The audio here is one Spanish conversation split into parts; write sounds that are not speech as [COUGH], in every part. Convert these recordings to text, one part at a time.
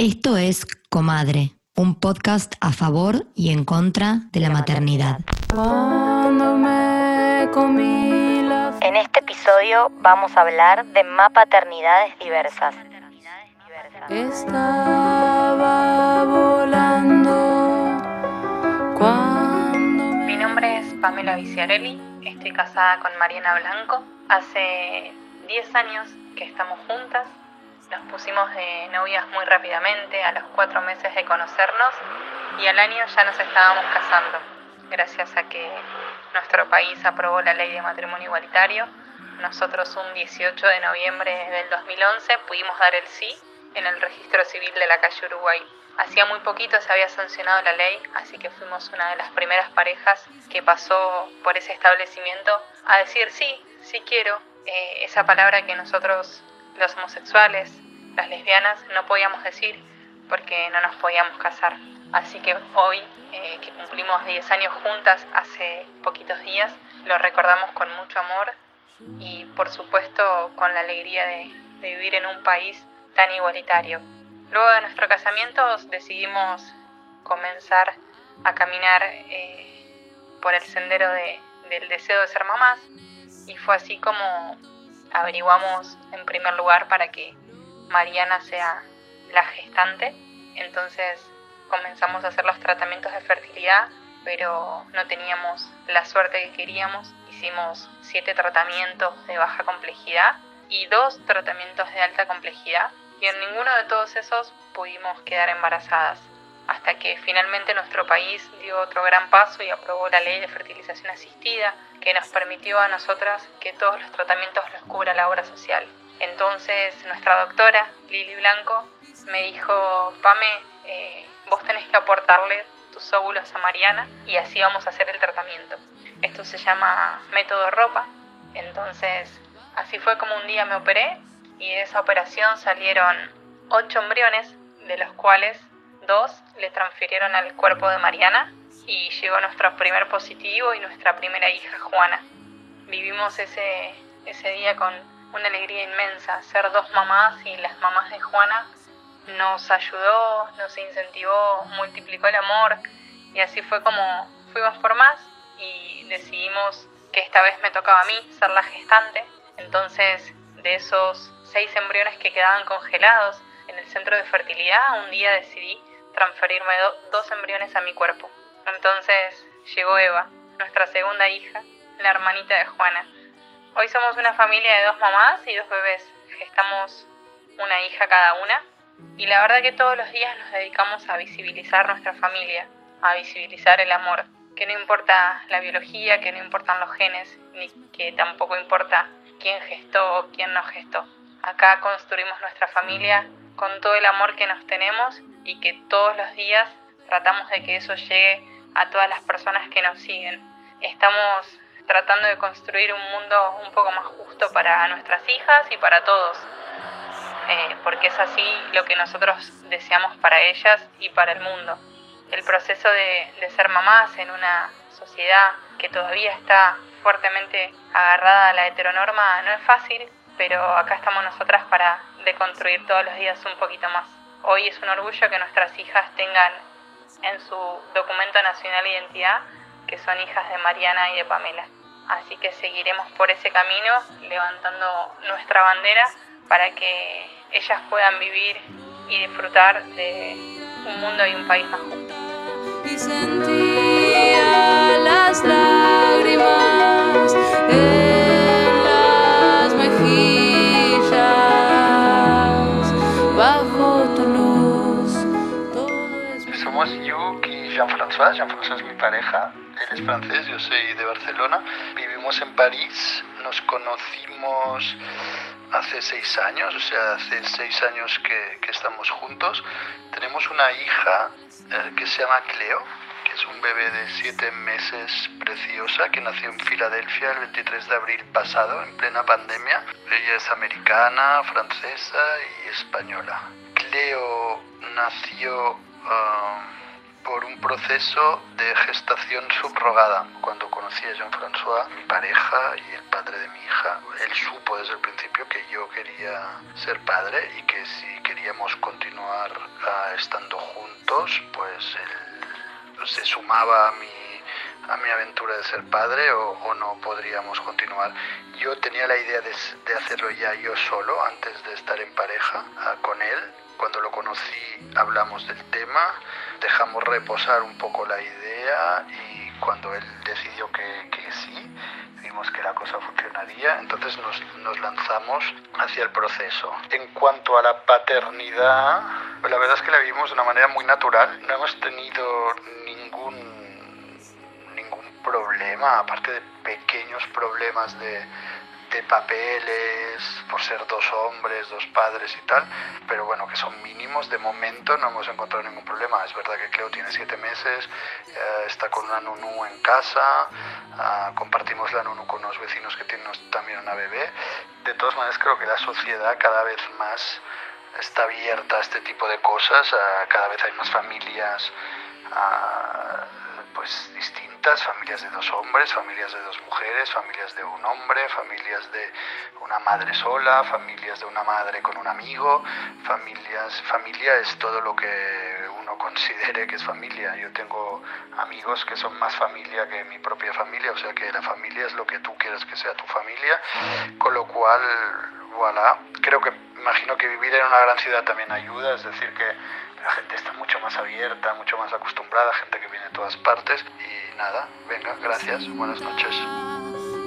Esto es Comadre, un podcast a favor y en contra de la maternidad. En este episodio vamos a hablar de más paternidades diversas. Estaba volando Mi nombre es Pamela Viciarelli, estoy casada con Mariana Blanco. Hace 10 años que estamos juntas nos pusimos de novias muy rápidamente, a los cuatro meses de conocernos, y al año ya nos estábamos casando, gracias a que nuestro país aprobó la ley de matrimonio igualitario. Nosotros un 18 de noviembre del 2011 pudimos dar el sí en el registro civil de la calle Uruguay. Hacía muy poquito se había sancionado la ley, así que fuimos una de las primeras parejas que pasó por ese establecimiento a decir sí, sí quiero, eh, esa palabra que nosotros los homosexuales, las lesbianas, no podíamos decir porque no nos podíamos casar. Así que hoy, eh, que cumplimos 10 años juntas hace poquitos días, lo recordamos con mucho amor y por supuesto con la alegría de, vivir en un país tan igualitario. Luego de nuestro casamiento decidimos comenzar a caminar eh, por el sendero del deseo de ser mamás y fue así como averiguamos en primer lugar para que Mariana sea la gestante. Entonces comenzamos a hacer los tratamientos de fertilidad, pero no teníamos la suerte que queríamos. Hicimos siete tratamientos de baja complejidad y dos tratamientos de alta complejidad y en ninguno de todos esos pudimos quedar embarazadas hasta que finalmente nuestro país dio otro gran paso y aprobó la ley de fertilización asistida, que nos permitió a nosotras que todos los tratamientos los cubra la obra social. Entonces nuestra doctora, Lili Blanco, me dijo, Pame, eh, vos tenés que aportarle tus óvulos a Mariana y así vamos a hacer el tratamiento. Esto se llama método ropa. Entonces así fue como un día me operé y de esa operación salieron ocho embriones, de los cuales dos le transfirieron al cuerpo de Mariana y llegó nuestro primer positivo y nuestra primera hija Juana. Vivimos ese, ese día con una alegría inmensa, ser dos mamás y las mamás de Juana nos ayudó, nos incentivó, multiplicó el amor y así fue como fuimos por más y decidimos que esta vez me tocaba a mí ser la gestante. Entonces, de esos seis embriones que quedaban congelados en el centro de fertilidad, un día decidí transferirme dos embriones a mi cuerpo. Entonces llegó Eva, nuestra segunda hija, la hermanita de Juana. Hoy somos una familia de dos mamás y dos bebés. Gestamos una hija cada una. Y la verdad que todos los días nos dedicamos a visibilizar nuestra familia, a visibilizar el amor. Que no importa la biología, que no importan los genes, ni que tampoco importa quién gestó o quién no gestó. Acá construimos nuestra familia con todo el amor que nos tenemos y que todos los días tratamos de que eso llegue a todas las personas que nos siguen. Estamos tratando de construir un mundo un poco más justo para nuestras hijas y para todos, eh, porque es así lo que nosotros deseamos para ellas y para el mundo. El proceso de, de ser mamás en una sociedad que todavía está fuertemente agarrada a la heteronorma no es fácil, pero acá estamos nosotras para deconstruir todos los días un poquito más. Hoy es un orgullo que nuestras hijas tengan en su documento nacional de identidad que son hijas de Mariana y de Pamela. Así que seguiremos por ese camino levantando nuestra bandera para que ellas puedan vivir y disfrutar de un mundo y un país más justo. Jean-François. Jean-François es mi pareja. Él es francés, yo soy de Barcelona. Vivimos en París. Nos conocimos hace seis años, o sea, hace seis años que, que estamos juntos. Tenemos una hija eh, que se llama Cleo, que es un bebé de siete meses preciosa que nació en Filadelfia el 23 de abril pasado, en plena pandemia. Ella es americana, francesa y española. Cleo nació... Um, por un proceso de gestación subrogada. Cuando conocí a Jean-François, mi pareja y el padre de mi hija, él supo desde el principio que yo quería ser padre y que si queríamos continuar estando juntos, pues él se sumaba a mi, a mi aventura de ser padre o, no podríamos continuar. Yo tenía la idea de, de, hacerlo ya yo solo antes de estar en pareja ah, con él. Cuando lo conocí hablamos del tema, dejamos reposar un poco la idea y cuando él decidió que, que sí, vimos que la cosa funcionaría, entonces nos, nos, lanzamos hacia el proceso. En cuanto a la paternidad, la verdad es que la vivimos de una manera muy natural. No hemos tenido ningún, ningún problema, aparte de pequeños problemas de de papeles, por ser dos hombres, dos padres y tal, pero bueno, que son mínimos. De momento no hemos encontrado ningún problema. Es verdad que Cleo tiene siete meses, eh, está con una nunu en casa, ah, compartimos la nunu con unos vecinos que tienen también una bebé. De todas maneras, creo que la sociedad cada vez más está abierta a este tipo de cosas, cada vez hay más familias ah, pues distintas, familias de dos hombres, familias de dos mujeres, familias de un hombre, familias de una madre sola, familias de una madre con un amigo, familias, familia es todo lo que uno [LAUGHS] considere que es familia. Yo tengo amigos que son más familia que mi propia familia, o sea que la familia es lo que tú quieres que sea tu familia, con lo cual, voilà, creo que imagino que vivir en una gran ciudad también ayuda, es decir que la gente está mucho más abierta, mucho más acostumbrada, gente que viene de todas partes. Y nada, venga, gracias, buenas noches.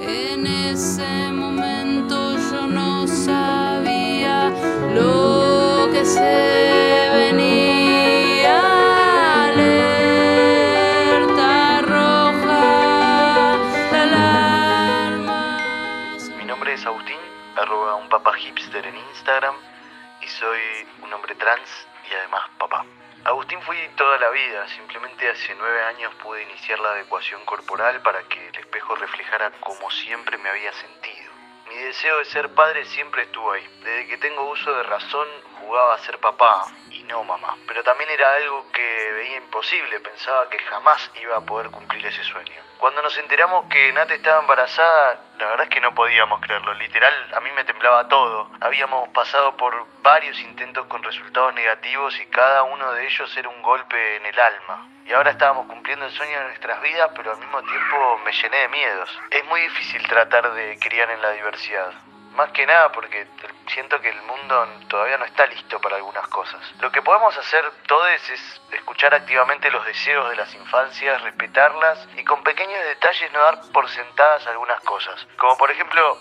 En ese momento yo no sabía lo que se venía. Alerta roja, la alarma. Mi nombre es Agustín, arroba un papa hipster en Instagram y soy un hombre trans y además papá. Agustín fui toda la vida, simplemente hace nueve años pude iniciar la adecuación corporal para que el espejo reflejara como siempre me había sentido. Mi deseo de ser padre siempre estuvo ahí. Desde que tengo uso de razón jugaba a ser papá Pero también era algo que veía imposible, pensaba que jamás iba a poder cumplir ese sueño. Cuando nos enteramos que Nate estaba embarazada, la verdad es que no podíamos creerlo. Literal, a mí me temblaba todo. Habíamos pasado por varios intentos con resultados negativos y cada uno de ellos era un golpe en el alma. Y ahora estábamos cumpliendo el sueño de nuestras vidas, pero al mismo tiempo me llené de miedos. Es muy difícil tratar de criar en la diversidad. Más que nada porque siento que el mundo todavía no está listo para algunas cosas. Lo que podemos hacer todos es escuchar activamente los deseos de las infancias, respetarlas y con pequeños detalles no dar por sentadas algunas cosas. Como por ejemplo,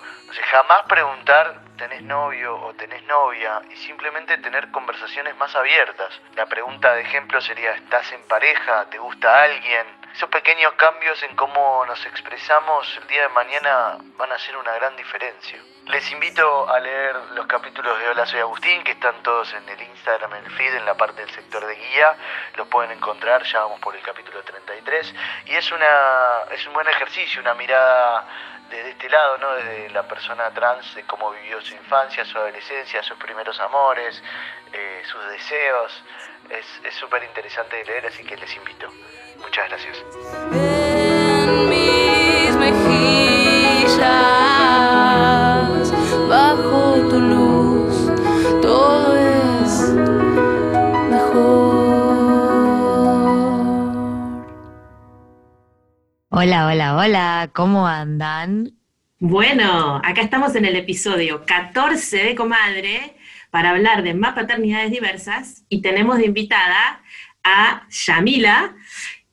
jamás preguntar tenés novio o tenés novia y simplemente tener conversaciones más abiertas. La pregunta de ejemplo sería, ¿estás en pareja? ¿Te gusta alguien? Esos pequeños cambios en cómo nos expresamos el día de mañana van a hacer una gran diferencia. Les invito a leer los capítulos de Hola Soy Agustín, que están todos en el Instagram, en el feed, en la parte del sector de guía. Los pueden encontrar, ya vamos por el capítulo 33. Y es, una, es un buen ejercicio, una mirada desde este lado, ¿no? desde la persona trans, de cómo vivió su infancia, su adolescencia, sus primeros amores, eh, sus deseos. Es súper interesante de leer, así que les invito. Muchas gracias. Hola, hola, hola, ¿cómo andan? Bueno, acá estamos en el episodio 14 de Comadre para hablar de más paternidades diversas y tenemos de invitada a Yamila,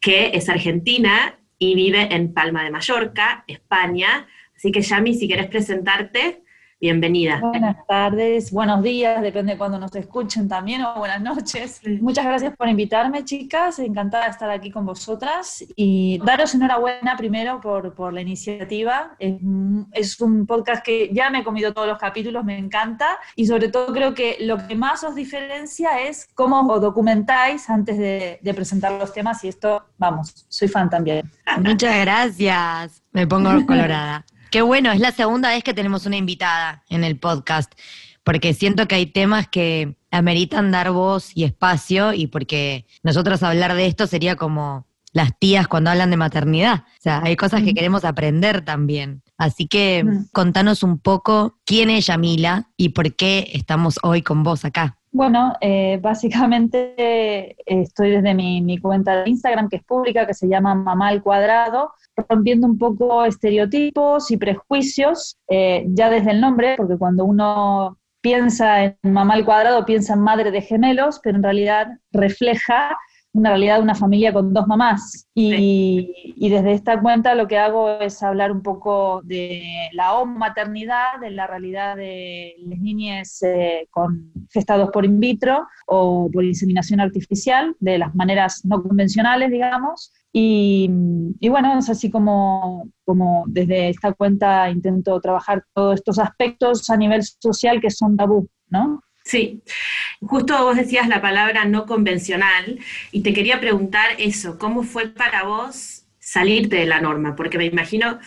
que es argentina y vive en Palma de Mallorca, España. Así que Yami, si quieres presentarte, Bienvenida. Buenas tardes, buenos días, depende de cuando nos escuchen también, o buenas noches. Muchas gracias por invitarme, chicas. Encantada de estar aquí con vosotras y daros enhorabuena primero por, por la iniciativa. Es, es, un podcast que ya me he comido todos los capítulos, me encanta y sobre todo creo que lo que más os diferencia es cómo os documentáis antes de, de presentar los temas y esto, vamos, soy fan también. Muchas gracias. Me pongo colorada. [LAUGHS] Qué bueno, es la segunda vez que tenemos una invitada en el podcast, porque siento que hay temas que ameritan dar voz y espacio y porque nosotros hablar de esto sería como las tías cuando hablan de maternidad. O sea, hay cosas que queremos aprender también. Así que contanos un poco quién es Yamila y por qué estamos hoy con vos acá. Bueno, eh, básicamente eh, estoy desde mi, cuenta de Instagram, que es pública, que se llama Mamá al Cuadrado, rompiendo un poco estereotipos y prejuicios, eh, ya desde el nombre, porque cuando uno piensa en mamá al cuadrado, piensa en madre de gemelos, pero en realidad refleja una realidad de una familia con dos mamás. Y, y desde esta cuenta lo que hago es hablar un poco de la maternidad, de la realidad de las niñas eh, con gestados por in vitro o por inseminación artificial, de las maneras no convencionales, digamos. Y, y bueno, es así como, como desde esta cuenta intento trabajar todos estos aspectos a nivel social que son tabú, ¿no? Sí, justo vos decías la palabra no convencional y te quería preguntar eso, ¿cómo fue para vos salirte de la norma? Porque me imagino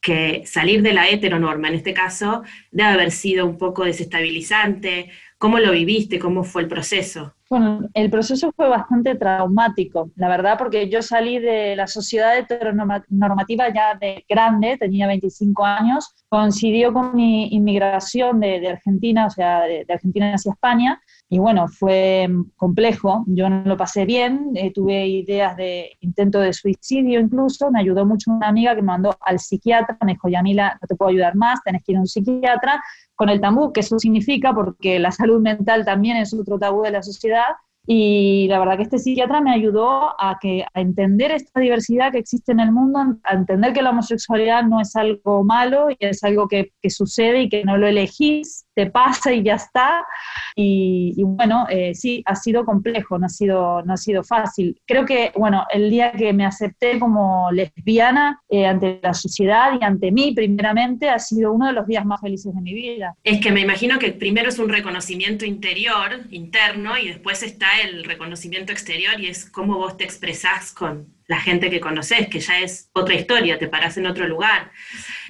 que salir de la heteronorma, en este caso, debe haber sido un poco desestabilizante. ¿Cómo lo viviste? ¿Cómo fue el proceso? Bueno, el proceso fue bastante traumático, la verdad, porque yo salí de la sociedad heteronormativa ya de grande, tenía 25 años, coincidió con mi inmigración de, de Argentina, o sea, de, de, Argentina hacia España, y bueno, fue complejo, yo no lo pasé bien, eh, tuve ideas de intento de suicidio incluso, me ayudó mucho una amiga que me mandó al psiquiatra, me dijo, Yamila, no te puedo ayudar más, tenés que ir a un psiquiatra, con el tabú que eso significa, porque la salud mental también es otro tabú de la sociedad, y la verdad que este psiquiatra me ayudó a, que, a entender esta diversidad que existe en el mundo, a entender que la homosexualidad no es algo malo y es algo que, que sucede y que no lo elegís, te pasa y ya está. Y, bueno, eh, sí, ha sido complejo, no ha sido, no ha sido fácil. Creo que, bueno, el día que me acepté como lesbiana eh, ante la sociedad y ante mí, primeramente, ha sido uno de los días más felices de mi vida. Es que me imagino que primero es un reconocimiento interior, interno, y después está el reconocimiento exterior y es cómo vos te expresás con la gente que conoces, que ya es otra historia, te parás en otro lugar.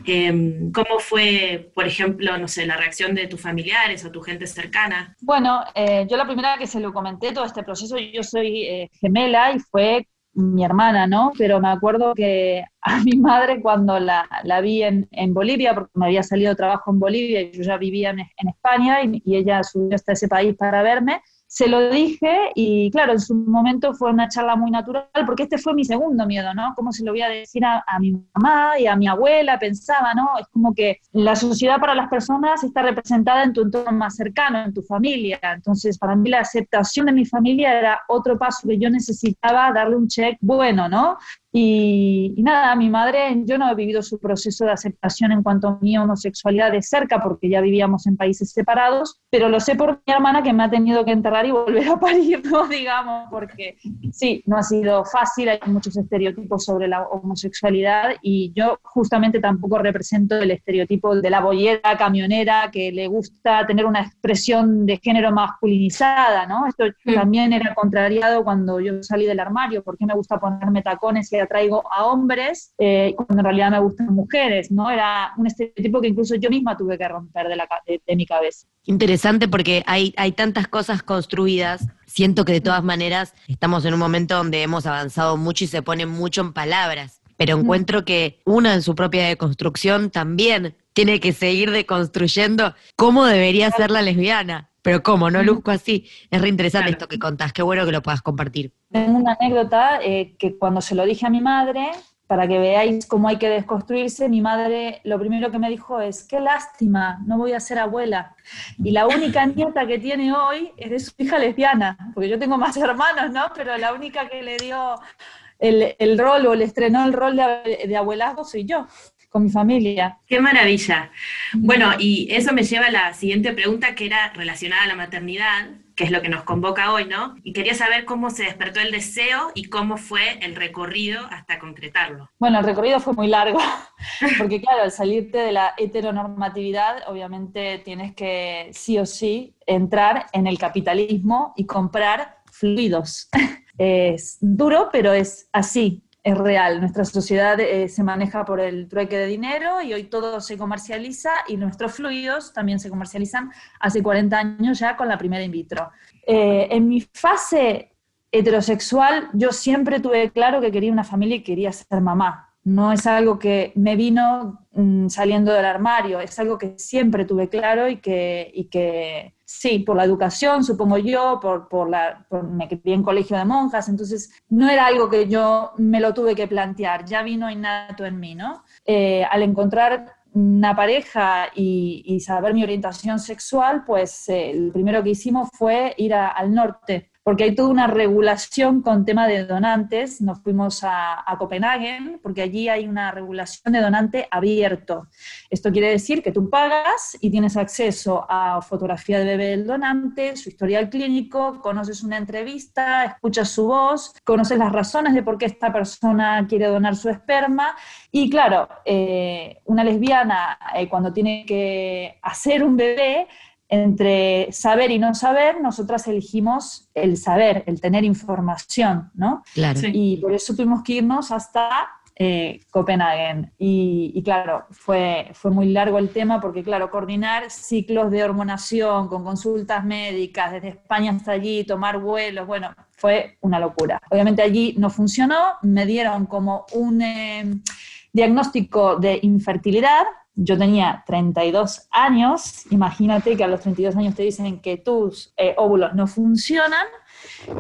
Eh, ¿Cómo fue, por ejemplo, no sé, la reacción de tus familiares o tu gente cercana? Bueno, eh, yo la primera que se lo comenté todo este proceso, yo soy eh, gemela y fue mi hermana, ¿no? Pero me acuerdo que a mi madre cuando la, la vi en, en, Bolivia, porque me había salido trabajo en Bolivia y yo ya vivía en, España y ella subió hasta ese país para verme, se lo dije y claro, en su momento fue una charla muy natural, porque este fue mi segundo miedo, ¿no? ¿Cómo se lo voy a decir a, a, mi mamá y a mi abuela? Pensaba, ¿no? Es como que la sociedad para las personas está representada en tu entorno más cercano, en tu familia. Entonces, para mí la aceptación de mi familia era otro paso que yo necesitaba darle un check bueno, ¿no? Y, y, nada, mi madre, yo no he vivido su proceso de aceptación en cuanto a mi homosexualidad de cerca, porque ya vivíamos en países separados, pero lo sé por mi hermana que me ha tenido que enterrar y volver a [LAUGHS] parir, ¿no? digamos, porque sí, no ha sido fácil, hay muchos estereotipos sobre la homosexualidad y yo justamente tampoco represento el estereotipo de la bollera camionera que le gusta tener una expresión de género masculinizada, ¿no? Esto también era contrariado cuando yo salí del armario, porque me gusta ponerme tacones y atraigo a hombres eh, cuando en realidad me gustan mujeres, ¿no? Era un estereotipo que incluso yo misma tuve que romper de, la, de, de mi cabeza. Interesante porque hay, hay tantas cosas construidas. Siento que de todas maneras estamos en un momento donde hemos avanzado mucho y se pone mucho en palabras, pero encuentro que una en su propia deconstrucción también tiene que seguir deconstruyendo cómo debería ser la lesbiana. Pero cómo, no luzco así. Es re interesante claro. esto que contás, qué bueno que lo puedas compartir. Tengo una anécdota eh, que cuando se lo dije a mi madre, para que veáis cómo hay que desconstruirse, mi madre lo primero que me dijo es, qué lástima, no voy a ser abuela. Y la única [LAUGHS] nieta que tiene hoy es de su hija lesbiana, porque yo tengo más hermanos, ¿no? Pero la única que le dio el, el rol o le estrenó el rol de, de abuelazgo soy yo con mi familia. Qué maravilla. Bueno, y eso me lleva a la siguiente pregunta que era relacionada a la maternidad, que es lo que nos convoca hoy, ¿no? Y quería saber cómo se despertó el deseo y cómo fue el recorrido hasta concretarlo. Bueno, el recorrido fue muy largo, [LAUGHS] porque claro, al salirte de la heteronormatividad, obviamente tienes que sí o sí entrar en el capitalismo y comprar fluidos. [LAUGHS] Es duro, pero es así es real. Nuestra sociedad eh, se maneja por el trueque de dinero y hoy todo se comercializa y nuestros fluidos también se comercializan hace 40 años ya con la primera in vitro. Eh, en mi fase heterosexual yo siempre tuve claro que quería una familia y quería ser mamá. No es algo que me vino mm, saliendo del armario, es algo que siempre tuve claro y que, y que Sí, por la educación, supongo yo, por, por la, por- me crié en colegio de monjas, entonces no era algo que yo me lo tuve que plantear, ya vino innato en mí, ¿no? Eh, al encontrar una pareja y, y saber mi orientación sexual, pues eh, lo primero que hicimos fue ir al norte, porque hay toda una regulación con tema de donantes. Nos fuimos a, a Copenhague, porque allí hay una regulación de donante abierto. Esto quiere decir que tú pagas y tienes acceso a fotografía de bebé del donante, su historial clínico, conoces una entrevista, escuchas su voz, conoces las razones de por qué esta persona quiere donar su esperma. Y claro, eh, una lesbiana eh, cuando tiene que hacer un bebé, entre saber y no saber, nosotras elegimos el saber, el tener información, ¿no? Claro. Sí. Y por eso tuvimos que irnos hasta eh, Copenhague. Y, y claro, fue, fue muy largo el tema porque, claro, coordinar ciclos de hormonación con consultas médicas desde España hasta allí, tomar vuelos, bueno, fue una locura. Obviamente allí no funcionó, me dieron como un eh, diagnóstico de infertilidad. Yo tenía 32 años, imagínate que a los 32 años te dicen que tus eh, óvulos no funcionan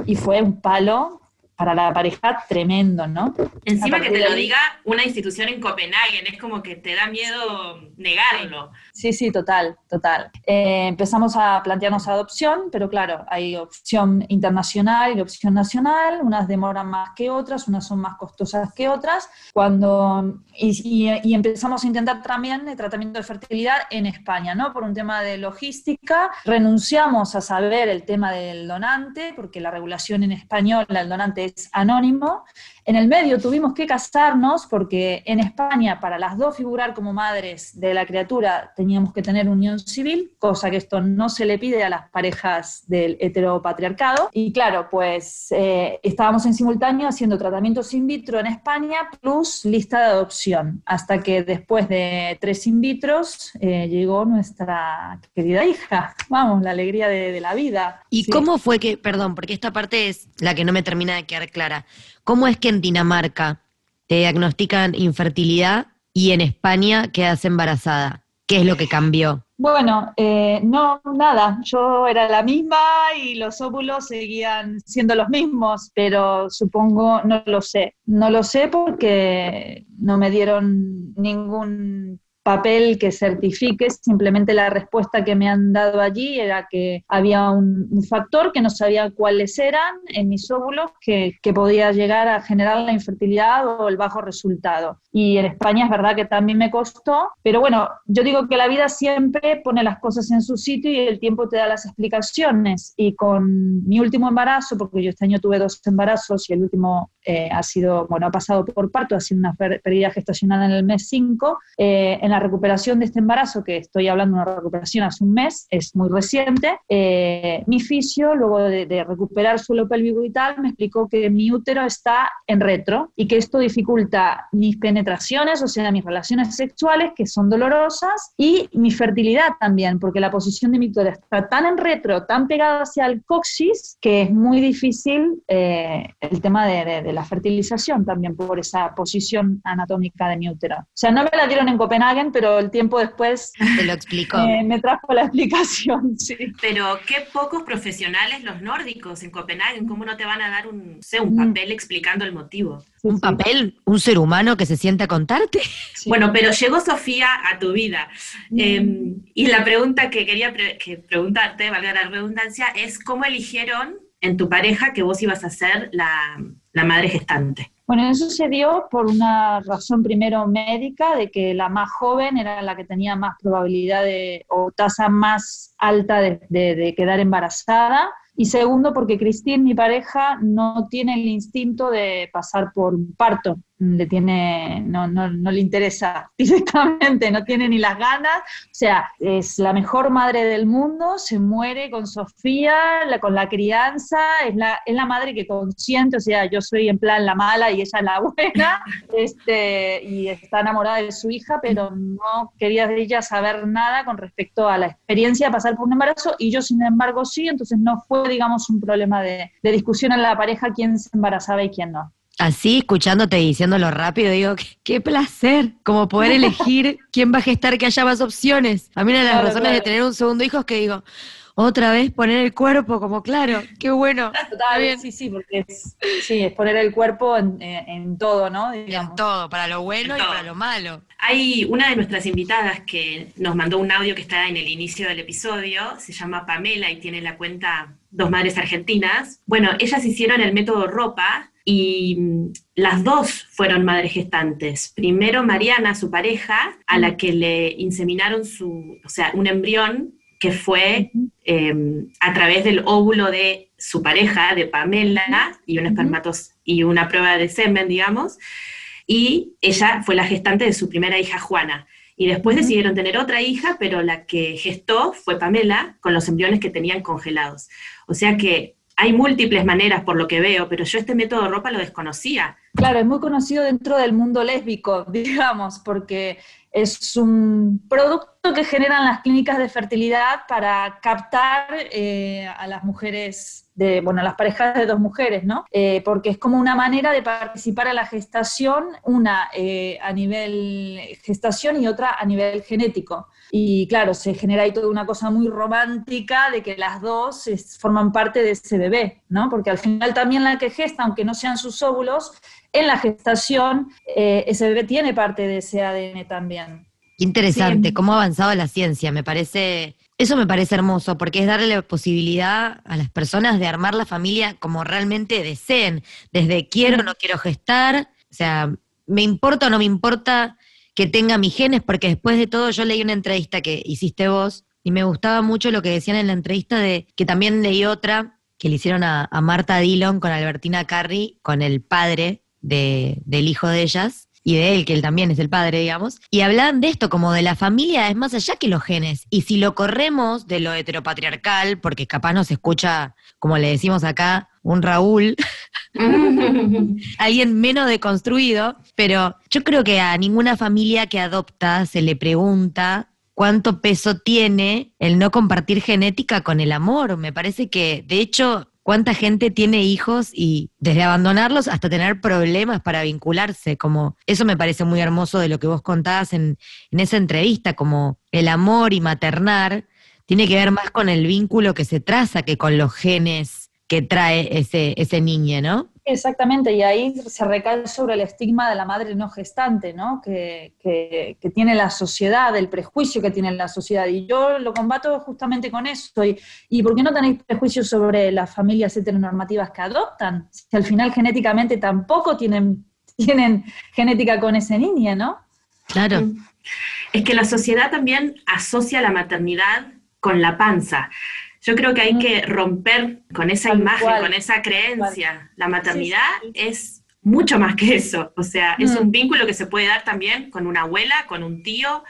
y fue un palo para la pareja tremendo, ¿no? Encima que te lo ahí- diga una institución en Copenhague, es como que te da miedo negarlo. Sí, sí, total, total. Eh, empezamos a plantearnos adopción, pero claro, hay opción internacional y opción nacional, unas demoran más que otras, unas son más costosas que otras. Cuando, y, y- y empezamos a intentar también el tratamiento de fertilidad en España, ¿no? Por un tema de logística, renunciamos a saber el tema del donante, porque la regulación en español, el donante es anónimo. En el medio tuvimos que casarnos porque en España para las dos figurar como madres de la criatura teníamos que tener unión civil, cosa que esto no se le pide a las parejas del heteropatriarcado. Y claro, pues eh, estábamos en simultáneo haciendo tratamientos in vitro en España plus lista de adopción, hasta que después de tres in vitros eh, llegó nuestra querida hija. Vamos, la alegría de, de la vida. ¿Y Sí. cómo fue que, perdón, porque esta parte es la que no me termina de quedar clara, ¿cómo es que en Dinamarca te diagnostican infertilidad y en España quedas embarazada? ¿Qué es lo que cambió? Bueno, eh, no, nada, yo era la misma y los óvulos seguían siendo los mismos, pero supongo, no lo sé, no lo sé porque no me dieron ningún papel que certifique, simplemente la respuesta que me han dado allí era que había un, un factor que no sabía cuáles eran en mis óvulos que, que podía llegar a generar la infertilidad o el bajo resultado. Y en España es verdad que también me costó, pero bueno, yo digo que la vida siempre pone las cosas en su sitio y el tiempo te da las explicaciones. Y con mi último embarazo, porque yo este año tuve dos embarazos y el último eh, ha sido, bueno, ha pasado por parto, ha sido una pérdida gestacional en el mes 5. Eh, en la recuperación de este embarazo, que estoy hablando de una recuperación hace un mes, es muy reciente, eh, mi fisio, luego de, de recuperar suelo pélvico y tal, me explicó que mi útero está en retro y que esto dificulta mis penetraciones, o sea, mis relaciones sexuales, que son dolorosas, y mi fertilidad también, porque la posición de mi útero está tan en retro, tan pegada hacia el coxis, que es muy difícil eh, el tema de, de- de la fertilización también por esa posición anatómica de mi útero. O sea, no me la dieron en Copenhague, pero el tiempo después Te lo explico. eh, me trajo la explicación, [LAUGHS] sí. Pero qué pocos profesionales los nórdicos en Copenhague, ¿cómo no te van a dar un, no sé, un Mm. papel explicando el motivo? Sí, ¿Un sí, papel? ¿Un ser humano que se siente a contarte? [LAUGHS] sí. Bueno, pero llegó Sofía a tu vida. Mm. Eh, y la pregunta que quería pre- que preguntarte, valga la redundancia, es cómo eligieron en tu pareja que vos ibas a ser la, la madre gestante. Bueno, eso se dio por una razón primero médica, de que la más joven era la que tenía más probabilidad de, o tasa más alta de, de- de quedar embarazada. Y segundo, porque Cristín, mi pareja, no tiene el instinto de pasar por un parto. Le tiene, no, no, no le interesa [LAUGHS] directamente, no tiene ni las ganas. O sea, es la mejor madre del mundo, se muere con Sofía, la- con la crianza, es la, es la madre que consiente, o sea, yo soy en plan la mala y ella la [LAUGHS] buena, este, y está enamorada de su hija, pero no quería de ella saber nada con respecto a la experiencia de pasar por un embarazo, y yo sin embargo sí, entonces no fue, digamos, un problema de, de discusión en la pareja quién se embarazaba y quién no. Así, escuchándote y diciéndolo rápido, digo, qué, qué placer, como poder [LAUGHS] elegir quién va a gestar, que haya más opciones. A mí una de las Claro, razones de tener un segundo hijo es que digo, Otra vez poner el cuerpo como claro, qué bueno. Total, bien. sí, sí, porque es, sí, es poner el cuerpo en, en- en todo, ¿no? Digamos. En todo, para lo bueno En y todo. para lo malo. Hay una de nuestras invitadas que nos mandó un audio que está en el inicio del episodio, se llama Pamela y tiene la cuenta Dos Madres Argentinas. Bueno, ellas hicieron el método ropa y mm, las dos fueron madres gestantes. Primero Mariana, su pareja, a la que le inseminaron su, o sea, un embrión que fue eh, a través del óvulo de su pareja, de Pamela, y un espermatos y una prueba de semen, digamos y ella fue la gestante de su primera hija Juana. Y después decidieron tener otra hija, pero la que gestó fue Pamela con los embriones que tenían congelados. O sea que hay múltiples maneras por lo que veo, pero yo este método de ropa lo desconocía. Claro, es muy conocido dentro del mundo lésbico, [LAUGHS] digamos, porque es un producto que generan las clínicas de fertilidad para captar eh, a las mujeres, de, bueno, a las parejas de dos mujeres, ¿no? Eh, porque es como una manera de participar a la gestación, una eh, a nivel gestación y otra a nivel genético. Y claro, se genera ahí toda una cosa muy romántica de que las dos forman parte de ese bebé, ¿no? Porque al final también la que gesta, aunque no sean sus óvulos, en la gestación eh, ese bebé tiene parte de ese ADN también. Qué interesante, Sí. cómo ha avanzado la ciencia, me parece, eso me parece hermoso, porque es darle la posibilidad a las personas de armar la familia como realmente deseen, desde quiero, no quiero gestar, o sea, me importa o no me importa que tenga mis genes, porque después de todo yo leí una entrevista que hiciste vos y me gustaba mucho lo que decían en la entrevista de que también leí otra que le hicieron a, a Marta Dillon con Albertina Carri, con el padre de- del hijo de ellas y de él, que él también es el padre, digamos, y hablaban de esto, como de la familia es más allá que los genes. Y si lo corremos de lo heteropatriarcal, porque capaz nos escucha, como le decimos acá, un Raúl, [LAUGHS] alguien menos deconstruido, pero yo creo que a ninguna familia que adopta se le pregunta cuánto peso tiene el no compartir genética con el amor. Me parece que, de hecho, cuánta gente tiene hijos y desde abandonarlos hasta tener problemas para vincularse, como eso me parece muy hermoso de lo que vos contabas en, en esa entrevista, como el amor y maternar tiene que ver más con el vínculo que se traza que con los genes que trae ese, ese niño, ¿no? Exactamente, y ahí se recae sobre el estigma de la madre no gestante, ¿no? Que, que- que tiene la sociedad, el prejuicio que tiene la sociedad. Y yo lo combato justamente con eso. ¿Y, y por qué no tenéis prejuicios sobre las familias heteronormativas que adoptan? Si al final genéticamente tampoco tienen, [LAUGHS] tienen genética con ese niño, ¿no? Claro. Es que la sociedad también asocia la maternidad con la panza. Yo creo que hay que romper con esa Tal imagen, cual. con esa creencia. La maternidad Sí, sí, es mucho más que eso. O sea, es Mm. un vínculo que se puede dar también con una abuela, con un tío.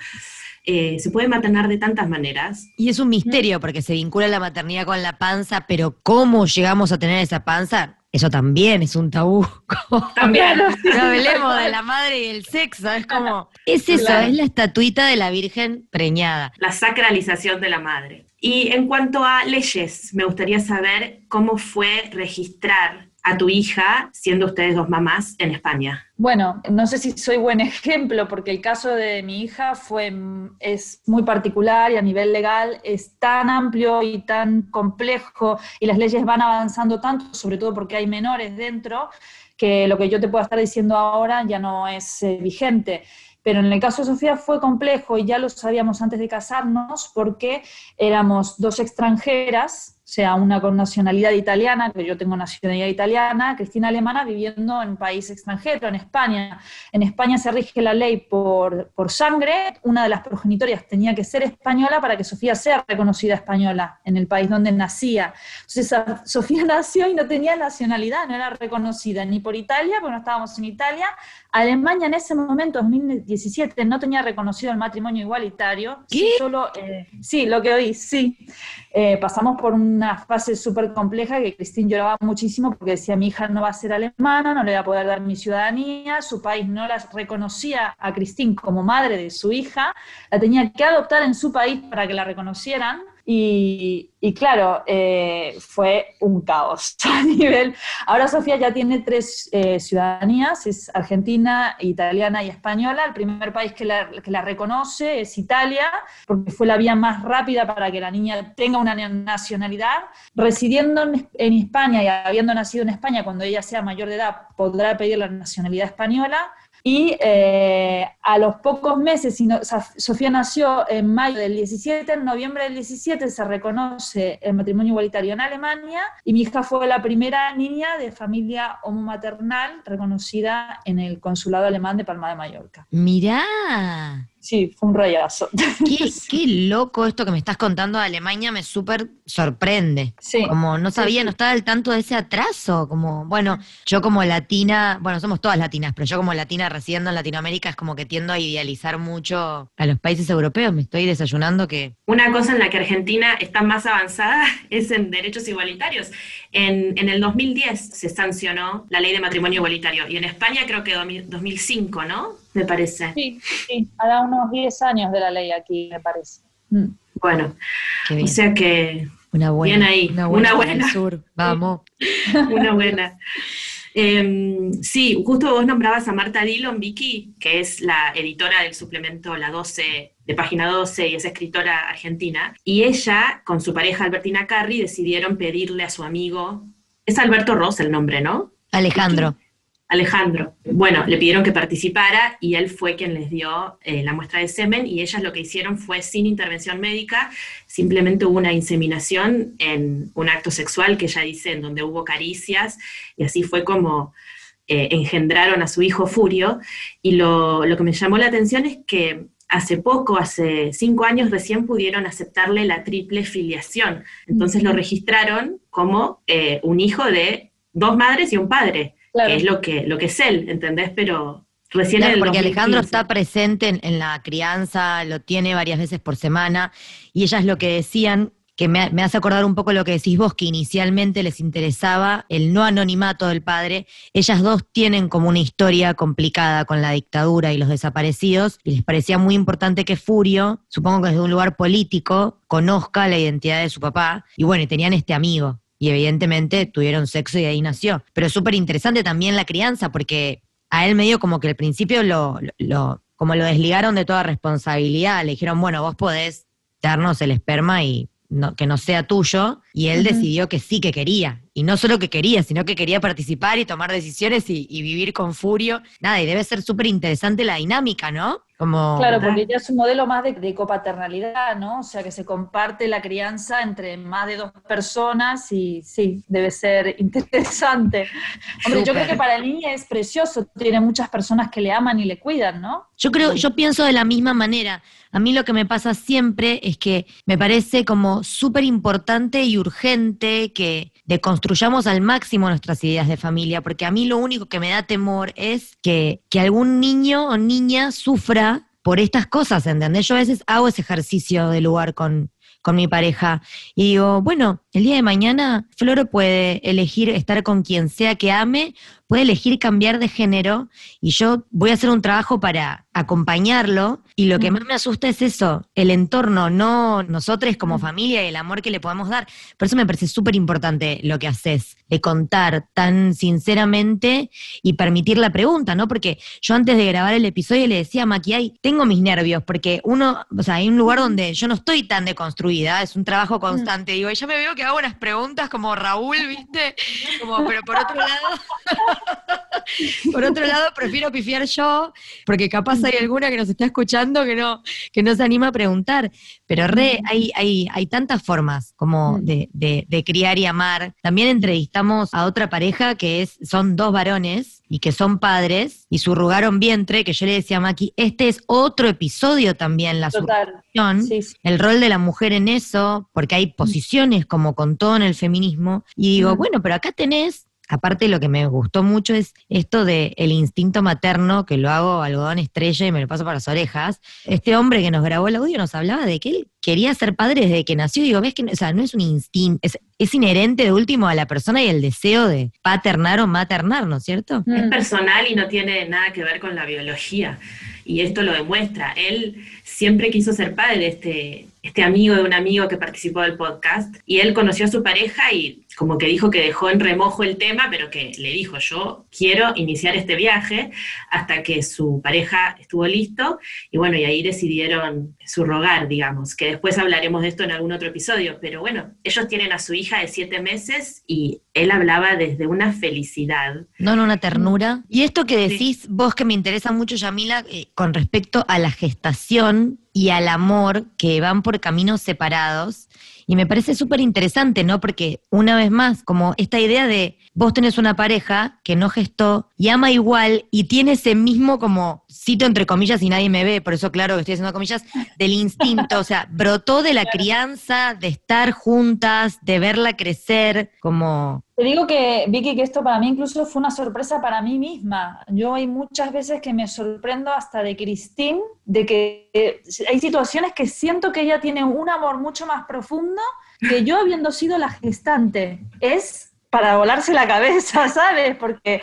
Eh, se puede maternar de tantas maneras. Y es un misterio porque se vincula la maternidad con la panza, pero ¿cómo llegamos a tener esa panza? Eso también es un tabú. [LAUGHS] También. [LAUGHS] No hablemos de la madre y el sexo, es como, [LAUGHS] es eso, Claro. es la estatuita de la Virgen preñada. la sacralización de la madre. Y en cuanto a leyes, me gustaría saber cómo fue registrar a tu hija, siendo ustedes dos mamás, en España. Bueno, no sé si soy buen [LAUGHS] ejemplo, porque el caso de mi hija fue, es muy particular y a nivel legal es tan amplio y tan complejo y las leyes van avanzando tanto, sobre todo porque hay menores dentro, que lo que yo te pueda estar diciendo ahora ya no es eh, vigente. Pero en el caso de Sofía fue complejo y ya lo sabíamos antes de casarnos porque éramos dos extranjeras, o sea, una con nacionalidad italiana, que yo tengo nacionalidad italiana, Cristina alemana, viviendo en un país extranjero, en España. En España se rige la ley por, por sangre, una de las progenitorias tenía que ser española para que Sofía sea reconocida española en el país donde nacía. Entonces, Sofía [LAUGHS] nació y no tenía nacionalidad, no era reconocida ni por Italia, porque no estábamos en Italia. Alemania en ese momento, 2017, no tenía reconocido el matrimonio igualitario. ¿Qué? Solo, eh, sí, lo que oí, sí. Eh, pasamos por una fase súper compleja que Cristín lloraba muchísimo porque decía, mi hija no va a ser alemana, no le voy a poder dar mi ciudadanía, su país no la reconocía a Cristín como madre de su hija, la tenía que adoptar en su país para que la reconocieran. Y, claro, eh, fue un caos [LAUGHS] a nivel. Ahora Sofía ya tiene tres eh, ciudadanías, es argentina, italiana y española. El primer país que la, que la reconoce es Italia, porque fue la vía más rápida para que la niña tenga una nacionalidad. Residiendo en, en España y habiendo nacido en España, cuando ella sea mayor de edad, podrá pedir la nacionalidad española. Y eh, a los pocos meses, Sofía nació en mayo del 17, en noviembre del 17 se reconoce el matrimonio igualitario en Alemania y mi hija fue la primera niña de familia homomaternal reconocida en el consulado alemán de Palma de Mallorca. Mirá, Sí, fue un rollazo. qué, [LAUGHS] qué loco esto que me estás contando de Alemania, me súper sorprende. Sí. Como no sabía, sí. no estaba al tanto de ese atraso. Como, bueno, yo como latina, bueno, somos todas latinas, pero yo como latina residiendo en Latinoamérica es como que tiendo a idealizar mucho a los países europeos. Me estoy desayunando que. Una cosa en la que Argentina está más avanzada [LAUGHS] es en derechos igualitarios. En, en el 2010 se sancionó la ley de matrimonio igualitario y en España creo que 2000 2005, ¿no? Me parece. Sí, sí, hará unos 10 años de la ley aquí, me parece. Mm. Bueno, Qué o sea que una buena. bien ahí, Una buena. sur. Vamos. [LAUGHS] una buena. Em, sí, justo vos nombrabas a Marta Dillon, Vicky, que es la editora del suplemento La 12, de página 12, y es escritora argentina. Y ella, con su pareja Albertina Carri, decidieron pedirle a su amigo, es Alberto Ross el nombre, ¿no? Alejandro. Alejandro. Bueno, le pidieron que participara y él fue quien les dio eh, la muestra de semen y ellas lo que hicieron fue sin intervención médica, simplemente hubo una inseminación en un acto sexual que ella dice en donde hubo caricias y así fue como eh, engendraron a su hijo Furio. Y lo, lo que me llamó la atención es que hace poco, hace cinco años recién pudieron aceptarle la triple filiación, entonces lo registraron como eh, un hijo de dos madres y un padre Claro. que es lo que, lo que es él, ¿entendés? Pero recién Claro, en el porque Alejandro 2015. está presente en, en la crianza, lo tiene varias veces por semana, y ellas lo que decían, que me, me hace acordar un poco lo que decís vos, que inicialmente les interesaba el no anonimato del padre. Ellas dos tienen como una historia complicada con la dictadura y los desaparecidos, y les parecía muy importante que Furio, supongo que desde un lugar político, conozca la identidad de su papá, y bueno, y tenían este amigo. Y evidentemente tuvieron sexo y ahí nació. Pero es súper interesante también la crianza, porque a él medio como que al principio lo, lo- como lo desligaron de toda responsabilidad, le dijeron, bueno, vos podés darnos el esperma y no- que no sea tuyo, y él decidió que sí que quería, y no solo que quería, sino que quería participar y tomar decisiones y, y vivir con furio, nada, y debe ser súper interesante la dinámica, ¿no? Como, Claro, porque ya es un modelo más de, de copaternalidad, ¿no? O sea, que se comparte la crianza entre más de dos personas y sí, debe ser [LAUGHS] interesante. Hombre, yo creo que para el niño es precioso, tiene muchas personas que le aman y le cuidan, ¿no? Yo creo, yo pienso de la misma manera. A mí lo que me pasa siempre es que me parece como súper importante y urgente que deconstruyamos al máximo nuestras ideas de familia, porque a mí lo único que me da temor es que, que algún niño o niña sufra por estas cosas, ¿entendés? Yo a veces hago ese ejercicio de lugar con, con mi pareja y digo, bueno, el día de mañana Floro puede elegir estar con quien sea que ame, puede elegir cambiar de género y yo voy a hacer un trabajo para acompañarlo y lo que más me asusta es eso, el entorno, no nosotros como familia y el amor que le podemos dar. Por eso me parece súper importante lo que haces, de contar tan sinceramente y permitir la pregunta, ¿no? Porque yo antes de grabar el episodio le decía a Maki, "Ay, tengo mis nervios, porque uno, o sea, hay un lugar donde yo no estoy tan deconstruida, es un trabajo constante, digo, y ya me veo que hago unas preguntas como Raúl, ¿viste? Como, pero por otro lado, [LAUGHS] por otro lado, prefiero pifiar yo, porque capaz hay alguna que nos está escuchando que no, que no se anima a preguntar. Pero re, hay, hay, hay tantas formas como de, de- de criar y amar. También entrevistamos a otra pareja que es, son dos varones y que son padres y subrugaron vientre, que yo le decía a Maki, este es otro episodio también, la Sí, sí. el rol de la mujer en eso, porque hay posiciones como con todo en el feminismo, y digo, Mm. bueno, pero acá tenés, aparte lo que me gustó mucho es esto de el instinto materno, que lo hago algodón estrella y me lo paso para las orejas. Este hombre que nos grabó el audio nos hablaba de que él quería ser padre desde que nació, digo, ves que, o sea, no es un instinto, es, es inherente de último a la persona y el deseo de paternar o maternar, ¿no es cierto? Es Mm. personal y no tiene nada que ver con la biología. y esto lo demuestra. Él siempre quiso ser padre, este, este amigo de un amigo que participó del podcast, y él conoció a su pareja y como que dijo que dejó en remojo el tema, pero que le dijo, yo quiero iniciar este viaje hasta que su pareja estuvo listo, y bueno, y ahí decidieron subrogar, digamos, que después hablaremos de esto en algún otro episodio, pero bueno, ellos tienen a su hija de siete meses y él hablaba desde una felicidad. No, no, una ternura. Y esto que decís vos que me interesa mucho, Yamila, eh, con respecto a la gestación y al amor que van por caminos separados. Y me parece súper interesante, ¿no? Porque una vez más, como esta idea de vos tenés una pareja que no gestó y ama igual y tiene ese mismo como, cito entre comillas y nadie me ve, por eso claro que estoy haciendo comillas, del instinto, o sea, [LAUGHS] brotó de la crianza, de estar juntas, de verla crecer, como... Te digo que, Vicky, que esto para mí incluso fue una sorpresa para mí misma. Yo hay muchas veces que me sorprendo hasta de Christine, de que eh, hay situaciones que siento que ella tiene un amor mucho más profundo que yo habiendo sido la gestante. Es para volarse la cabeza, [LAUGHS] ¿sabes? Porque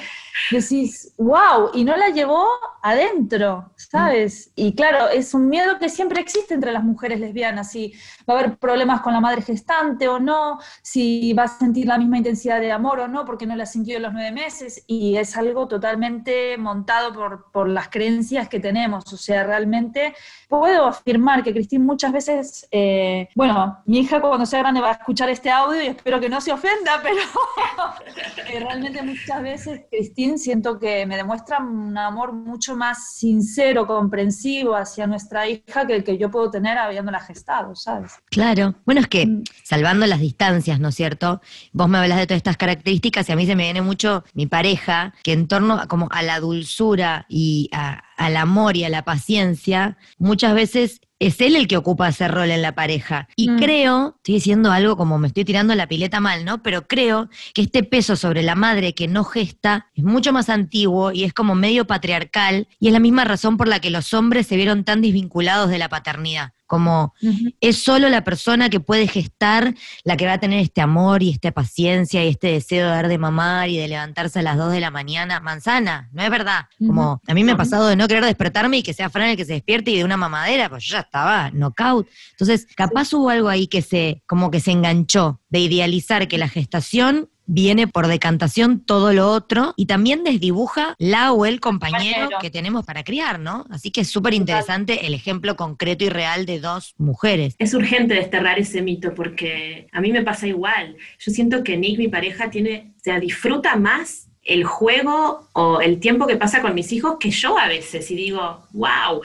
decís, wow, y no la llevó adentro, ¿sabes? Y claro, es un miedo que siempre existe entre las mujeres lesbianas, si va a haber problemas con la madre gestante o no, si va a sentir la misma intensidad de amor o no, porque no la sintió en los nueve meses, y es algo totalmente montado por, por las creencias que tenemos, o sea, realmente puedo afirmar que Cristín muchas veces, eh, bueno, mi hija cuando sea grande va a escuchar este audio y espero que no se ofenda, pero [LAUGHS] eh, realmente muchas veces Cristín siento que me demuestra un amor mucho más sincero, comprensivo hacia nuestra hija que el que yo puedo tener habiéndola gestado, ¿sabes? Claro. Bueno, es que Mm. salvando las distancias, ¿no es cierto? Vos me hablas de todas estas características y a mí se me viene mucho mi pareja, que en torno a, como a la dulzura y a- al amor y a la paciencia, muchas veces es él el que ocupa ese rol en la pareja. Y Mm. creo, estoy diciendo algo como me estoy tirando la pileta mal, ¿no? Pero creo que este peso sobre la madre que no gesta es mucho más antiguo y es como medio patriarcal y es la misma razón por la que los hombres se vieron tan desvinculados de la paternidad. Como es solo la persona que puede gestar la que va a tener este amor y esta paciencia y este deseo de dar de mamar y de levantarse a las 2 de la mañana. Manzana, no es verdad. Como a mí me ha pasado de no querer despertarme y que sea Fran el que se despierte y de una mamadera, pues yo ya estaba knockout. Entonces, capaz hubo algo ahí que se, como que se enganchó de idealizar que la gestación viene por decantación todo lo otro y también desdibuja la o el compañero Compañero. que tenemos para criar, ¿no? Así que es súper interesante el ejemplo concreto y real de dos mujeres. Es urgente desterrar ese mito porque a mí me pasa igual. Yo siento que Nick, mi pareja, tiene, o sea, disfruta más el juego o el tiempo que pasa con mis hijos que yo a veces y digo, wow,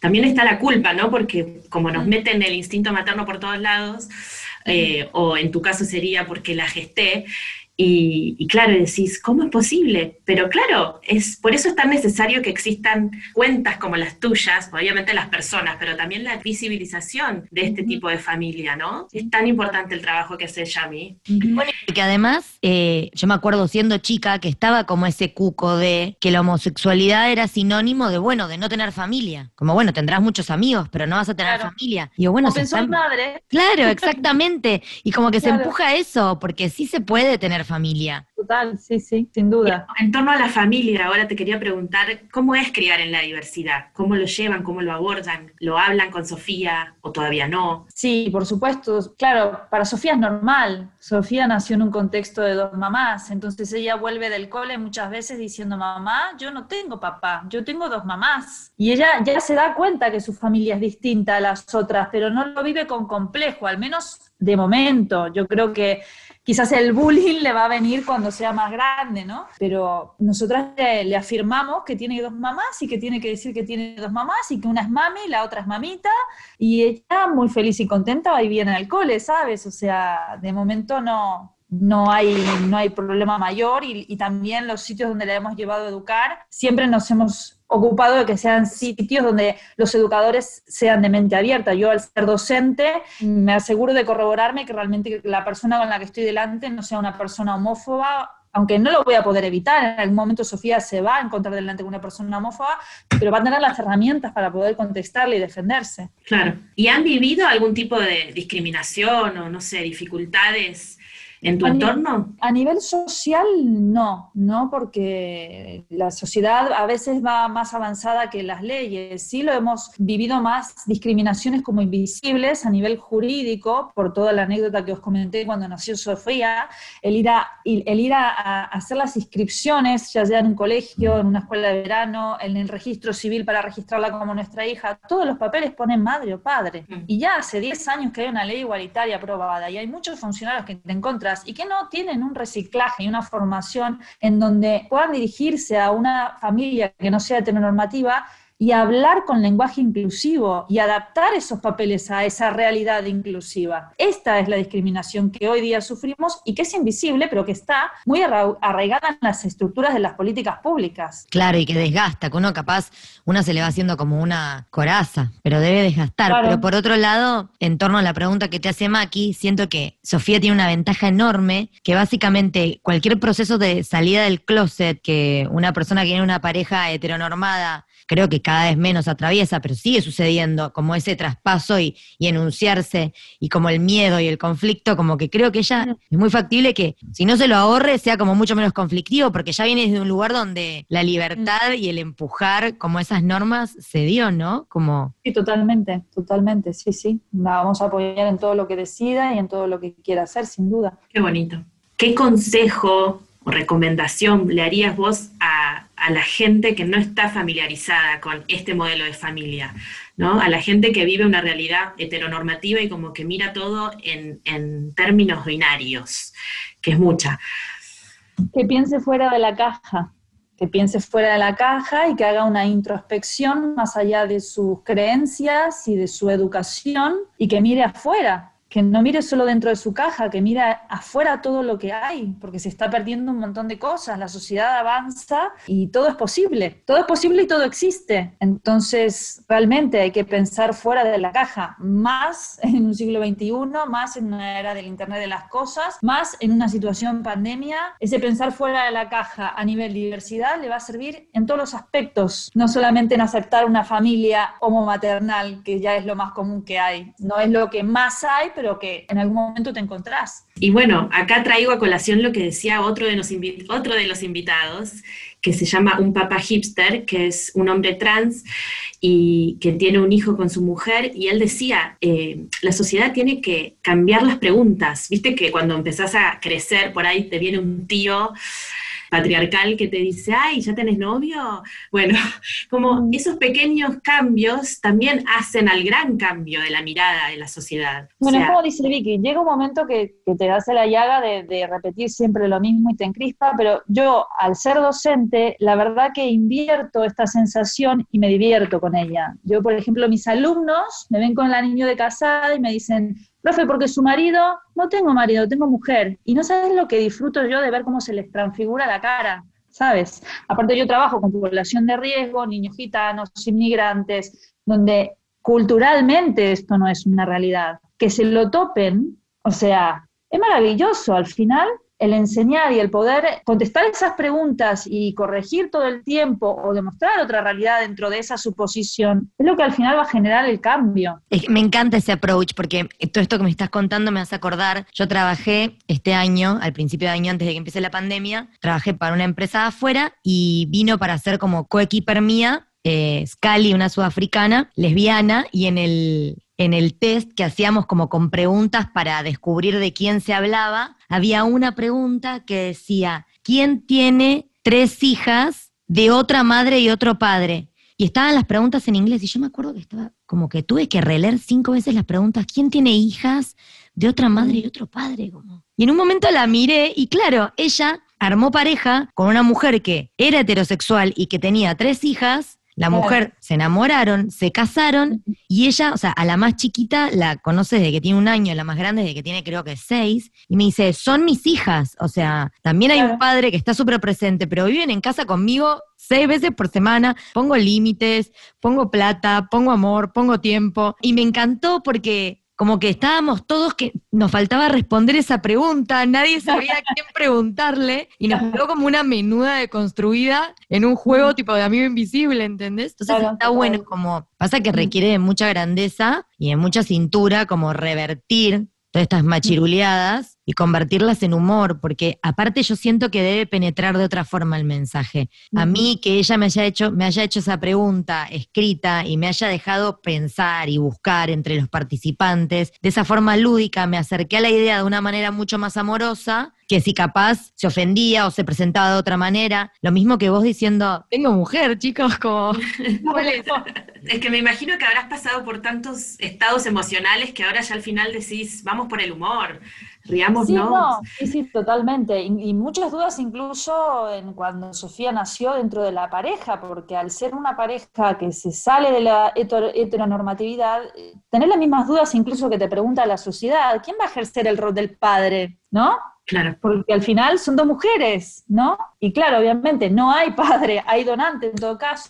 también está la culpa, ¿no? Porque como nos meten el instinto materno por todos lados, eh, o en tu caso sería porque la gesté, y, y claro, decís, ¿cómo es posible? Pero claro, es, por eso es tan necesario que existan cuentas como las tuyas, obviamente las personas, pero también la visibilización de este tipo de familia, ¿no? Es tan importante el trabajo que hace Yami. Bueno, porque además, eh, yo me acuerdo siendo chica que estaba como ese cuco de que la homosexualidad era sinónimo de, bueno, de no tener familia. Como, bueno, tendrás muchos amigos, pero no vas a tener Claro. familia. Y yo, bueno, Como se están- madre, Claro, exactamente. Y como que se empuja a eso, porque sí se puede tener familia. Total, sí, sí, sin duda. En torno a la familia, ahora te quería preguntar, ¿cómo es criar en la diversidad? ¿Cómo lo llevan? ¿Cómo lo abordan? ¿Lo hablan con Sofía o todavía no? Sí, por supuesto. Claro, para Sofía es normal. Sofía nació en un contexto de dos mamás, entonces ella vuelve del cole muchas veces diciendo, mamá, yo no tengo papá, yo tengo dos mamás. Y ella ya se da cuenta que su familia es distinta a las otras, pero no lo vive con complejo, al menos de momento. Yo creo que quizás el bullying le va a venir cuando sea más grande, ¿no? Pero nosotras le, afirmamos que tiene dos mamás y que tiene que decir que tiene dos mamás y que una es mami la otra es mamita y ella muy feliz y contenta va y viene al cole, ¿sabes? O sea, de momento no, no, hay, no hay problema mayor y, también los sitios donde le hemos llevado a educar, siempre nos hemos ocupado de que sean sitios donde los educadores sean de mente abierta. Yo al ser docente me aseguro de corroborarme que realmente la persona con la que estoy delante no sea una persona homófoba aunque no lo voy a poder evitar, en algún momento Sofía se va a encontrar delante con una persona homófoba, pero va a tener las herramientas para poder contestarle y defenderse. Claro. ¿Y han vivido algún tipo de discriminación o, no sé, dificultades en tu A entorno? A nivel social, no, no, porque la sociedad a veces va más avanzada que las leyes. Sí lo hemos vivido más discriminaciones como invisibles a nivel jurídico, por toda la anécdota que os comenté cuando nació Sofía, el ir a, el ir a, a hacer las inscripciones, ya sea en un colegio, en una escuela de verano, en el registro civil para registrarla como nuestra hija, todos los papeles ponen madre o padre. Mm. Y ya hace 10 años que hay una ley igualitaria aprobada y hay muchos funcionarios que te y que no tienen un reciclaje y una formación en donde puedan dirigirse a una familia que no sea heteronormativa y hablar con lenguaje inclusivo y adaptar esos papeles a esa realidad inclusiva. Esta es la discriminación que hoy día sufrimos y que es invisible, pero que está muy arra- arraigada en las estructuras de las políticas públicas. Claro, y que desgasta, que uno capaz, una se le va haciendo como una coraza, pero debe desgastar. Claro. Pero por otro lado, en torno a la pregunta que te hace Maki, siento que Sofía tiene una ventaja enorme, que básicamente cualquier proceso de salida del closet que una persona que tiene una pareja heteronormada, creo que cada vez menos atraviesa, pero sigue sucediendo, como ese traspaso y, y enunciarse, y como el miedo y el conflicto, como que creo que ella es muy factible que si no se lo ahorre sea como mucho menos conflictivo, porque ya viene desde un lugar donde la libertad y el empujar como esas normas se dio, ¿no? Como, Sí, totalmente, totalmente, sí, sí. La vamos a apoyar en todo lo que decida y en todo lo que quiera hacer, sin duda. Qué bonito. ¿Qué consejo recomendación le harías vos a, a la gente que no está familiarizada con este modelo de familia? ¿no? A la gente que vive una realidad heteronormativa y como que mira todo en, en términos binarios, que es mucha. que piense fuera de la caja, que piense fuera de la caja y que haga una introspección más allá de sus creencias y de su educación y que mire afuera, que no mire solo dentro de su caja, que mire afuera todo lo que hay, porque se está perdiendo un montón de cosas, la sociedad avanza y todo es posible, todo es posible y todo existe. Entonces, realmente hay que pensar fuera de la caja, más en un siglo XXI, más en una era del Internet de las Cosas, más en una situación pandemia. Ese pensar fuera de la caja a nivel diversidad le va a servir en todos los aspectos, no solamente en aceptar una familia homomaternal, que ya es lo más común que hay, no es lo que más hay, pero que en algún momento te encontrás. Y bueno, acá traigo a colación lo que decía otro de los, otro de los invitados, que se llama un papá hipster, que es un hombre trans y que tiene un hijo con su mujer, y él decía, eh, la sociedad tiene que cambiar las preguntas, viste que cuando empezás a crecer, por ahí te viene un tío patriarcal que te dice, ay, ¿ya tenés novio? Bueno, [LAUGHS] como esos pequeños cambios también hacen al gran cambio de la mirada de la sociedad. O Bueno, sea, es como dice Vicky, llega un momento que, que te hace la llaga de, de repetir siempre lo mismo y te encrispa, pero yo, al ser docente, la verdad que invierto esta sensación y me divierto con ella. Yo, por ejemplo, mis alumnos me ven con la niña de casada y me dicen, profe, porque su marido, no tengo marido, tengo mujer, y no sabes lo que disfruto yo de ver cómo se les transfigura la cara. ¿Sabes? Aparte yo trabajo con población de riesgo, niños gitanos, inmigrantes, donde culturalmente esto no es una realidad. Que se lo topen, o sea, es maravilloso al final el enseñar y el poder contestar esas preguntas y corregir todo el tiempo o demostrar otra realidad dentro de esa suposición, es lo que al final va a generar el cambio. Me encanta ese approach porque todo esto que me estás contando me hace acordar. Yo trabajé este año, al principio de año antes de que empiece la pandemia, trabajé para una empresa afuera y vino para ser como coequiper mía, eh, Scali, una sudafricana, lesbiana, y en el, en el test que hacíamos como con preguntas para descubrir de quién se hablaba, había una pregunta que decía, ¿quién tiene tres hijas de otra madre y otro padre? Y estaban las preguntas en inglés y yo me acuerdo que estaba como que tuve que releer cinco veces las preguntas, ¿quién tiene hijas de otra madre y otro padre? Como. Y en un momento la miré y claro, ella armó pareja con una mujer que era heterosexual y que tenía tres hijas. La Claro. mujer se enamoraron, se casaron y ella, o sea, a la más chiquita la conoce desde que tiene un año, la más grande desde que tiene creo que seis, y me dice, son mis hijas, o sea, también hay un padre que está súper presente, pero viven en casa conmigo seis veces por semana, pongo límites, pongo plata, pongo amor, pongo tiempo, y me encantó porque como que estábamos todos que nos faltaba responder esa pregunta, nadie sabía a quién preguntarle y nos quedó como una menuda deconstruida en un juego tipo de amigo invisible, ¿entendés? Entonces Claro, está bueno como, pasa que requiere de mucha grandeza y de mucha cintura como revertir todas estas machiruleadas y convertirlas en humor, porque aparte yo siento que debe penetrar de otra forma el mensaje. A mí que ella me haya hecho, me haya hecho esa pregunta escrita y me haya dejado pensar y buscar entre los participantes, de esa forma lúdica me acerqué a la idea de una manera mucho más amorosa que si capaz se ofendía o se presentaba de otra manera. Lo mismo que vos diciendo, tengo mujer, chicos, como... [LAUGHS] Es que me imagino que habrás pasado por tantos estados emocionales que ahora ya al final decís, vamos por el humor, riámonos. Sí, no, sí, sí, totalmente. Y, y muchas dudas incluso en cuando Sofía nació dentro de la pareja, porque al ser una pareja que se sale de la heter- heteronormatividad, eh, tener las mismas dudas incluso que te pregunta la sociedad, ¿quién va a ejercer el rol del padre? ¿No? Claro. porque al final son dos mujeres, ¿no? Y claro, obviamente no hay padre, hay donante en todo caso,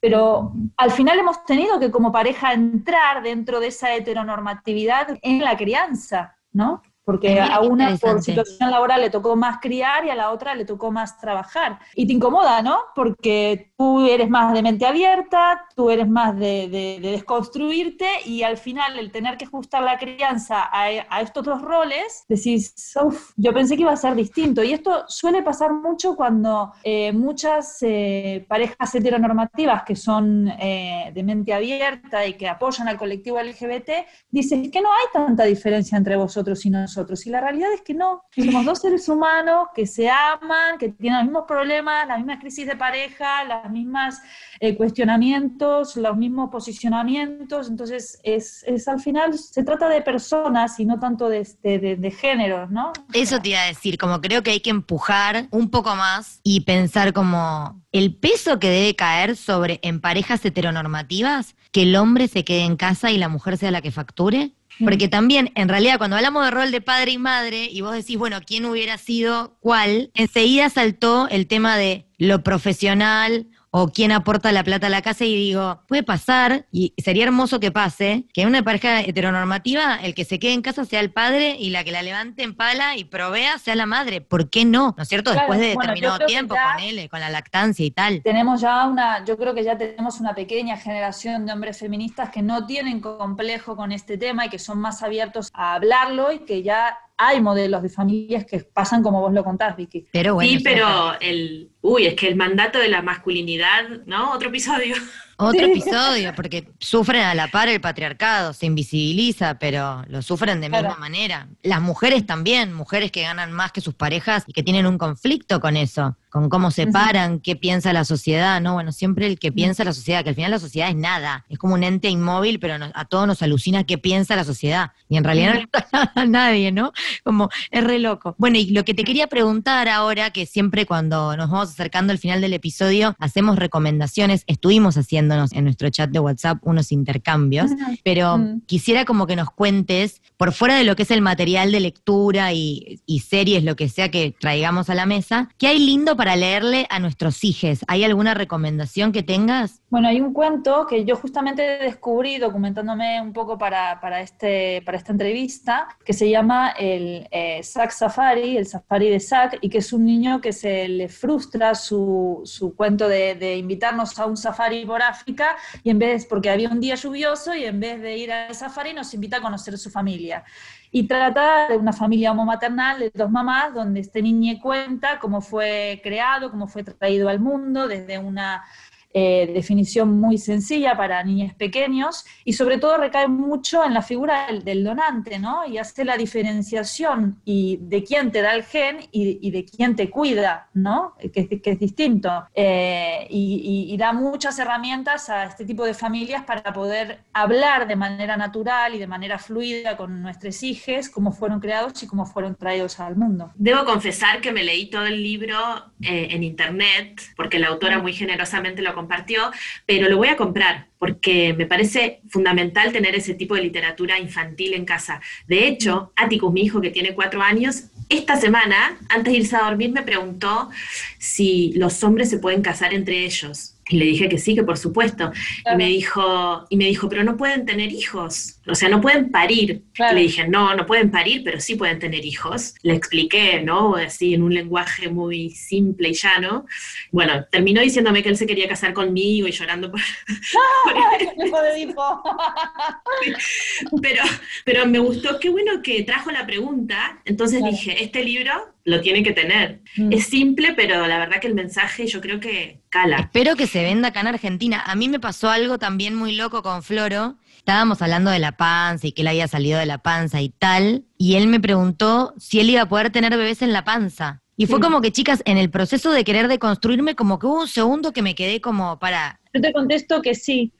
pero al final hemos tenido que como pareja entrar dentro de esa heteronormatividad en la crianza, ¿no? Porque a una por situación laboral le tocó más criar y a la otra le tocó más trabajar. Y te incomoda, ¿no? Porque tú eres más de mente abierta, tú eres más de, de- de desconstruirte y al final el tener que ajustar la crianza a, a estos dos roles, decís, "Uf, yo pensé que iba a ser distinto. Y esto suele pasar mucho cuando eh, muchas eh, parejas heteronormativas que son eh, de mente abierta y que apoyan al colectivo LGBT, dicen que no hay tanta diferencia entre vosotros y nosotros. Y la realidad es que no. Somos dos seres humanos que se aman, que tienen los mismos problemas, las mismas crisis de pareja, las mismas eh, cuestionamientos, los mismos posicionamientos. Entonces, es, es al final, se trata de personas y no tanto de, de, de- de géneros, ¿no? Eso te iba a decir, como creo que hay que empujar un poco más y pensar como el peso que debe caer sobre en parejas heteronormativas, que el hombre se quede en casa y la mujer sea la que facture. Porque también, en realidad, cuando hablamos de rol de padre y madre, y vos decís, bueno, ¿quién hubiera sido cuál? Enseguida saltó el tema de lo profesional o quién aporta la plata a la casa y digo, puede pasar, y sería hermoso que pase, que en una pareja heteronormativa el que se quede en casa sea el padre y la que la levante en pala y provea sea la madre. ¿Por qué no? ¿No es cierto? Claro, Después de bueno, determinado tiempo, ya- ponele, con la lactancia y tal. Tenemos ya una, yo creo que ya tenemos una pequeña generación de hombres feministas que no tienen complejo con este tema y que son más abiertos a hablarlo y que ya hay modelos de familias que pasan como vos lo contás, Vicky. Pero bueno, sí, pero el, uy, es que el mandato de la masculinidad, ¿no? Otro episodio. Otro Sí. episodio, porque sufren a la par el patriarcado, se invisibiliza, pero lo sufren de Claro. misma manera. Las mujeres también, mujeres que ganan más que sus parejas y que tienen un conflicto con eso, con cómo se paran, qué piensa la sociedad, ¿no? Bueno, siempre el que piensa la sociedad, que al final la sociedad es nada, es como un ente inmóvil, pero nos- a todos nos alucina qué piensa la sociedad. Y en realidad no le pasa [LAUGHS] a nadie, ¿no? Como es re loco. Bueno, y lo que te quería preguntar ahora, que siempre cuando nos vamos acercando al final del episodio, hacemos recomendaciones, estuvimos en nuestro chat de WhatsApp unos intercambios, pero Mm. quisiera como que nos cuentes, por fuera de lo que es el material de lectura y, y series, lo que sea que traigamos a la mesa, ¿qué hay lindo para leerle a nuestros hijos? ¿Hay alguna recomendación que tengas? Bueno, hay un cuento que yo justamente descubrí documentándome un poco para, para, este, para esta entrevista, que se llama el eh, Zack Safari, el Safari de Zack, y que es un niño que se le frustra su, su cuento de, de invitarnos a un safari por África, y en vez, porque había un día lluvioso, y en vez de ir al safari nos invita a conocer su familia. Y trata de una familia homomaternal de dos mamás, donde este niño cuenta cómo fue creado, cómo fue traído al mundo, desde una eh, definición muy sencilla para niños pequeños y sobre todo recae mucho en la figura del, del donante, ¿no? Y hace la diferenciación y de quién te da el gen y, y de quién te cuida, ¿no? Que, es- que es distinto. Eh, y, y- y da muchas herramientas a este tipo de familias para poder hablar de manera natural y de manera fluida con nuestros hijos, cómo fueron creados y cómo fueron traídos al mundo. Debo confesar que me leí todo el libro eh, en internet, porque la autora muy generosamente lo compartió, pero lo voy a comprar porque me parece fundamental tener ese tipo de literatura infantil en casa. De hecho, Atticus, mi hijo que tiene cuatro años, esta semana, antes de irse a dormir, me preguntó si los hombres se pueden casar entre ellos. Y le dije que sí, que por supuesto. Y me dijo, y me dijo, pero no pueden tener hijos, o sea, no pueden parir. Claro. Le dije, no, no pueden parir, pero sí pueden tener hijos. Le expliqué, ¿no? Así en un lenguaje muy simple y llano. Bueno, terminó diciéndome que él se quería casar conmigo y llorando por, [LAUGHS] [LAUGHS] pero, pero me gustó, qué bueno que trajo la pregunta. Entonces Claro. dije, este libro lo tiene que tener. Mm. Es simple, pero la verdad que el mensaje yo creo que cala. Espero que se venda acá en Argentina. A mí me pasó algo también muy loco con Floro. Estábamos hablando de la panza y que él había salido de la panza y tal. Y él me preguntó si él iba a poder tener bebés en la panza. Y fue Sí. como que, chicas, en el proceso de querer deconstruirme, como que hubo un segundo que me quedé como para. Yo te contesto que sí.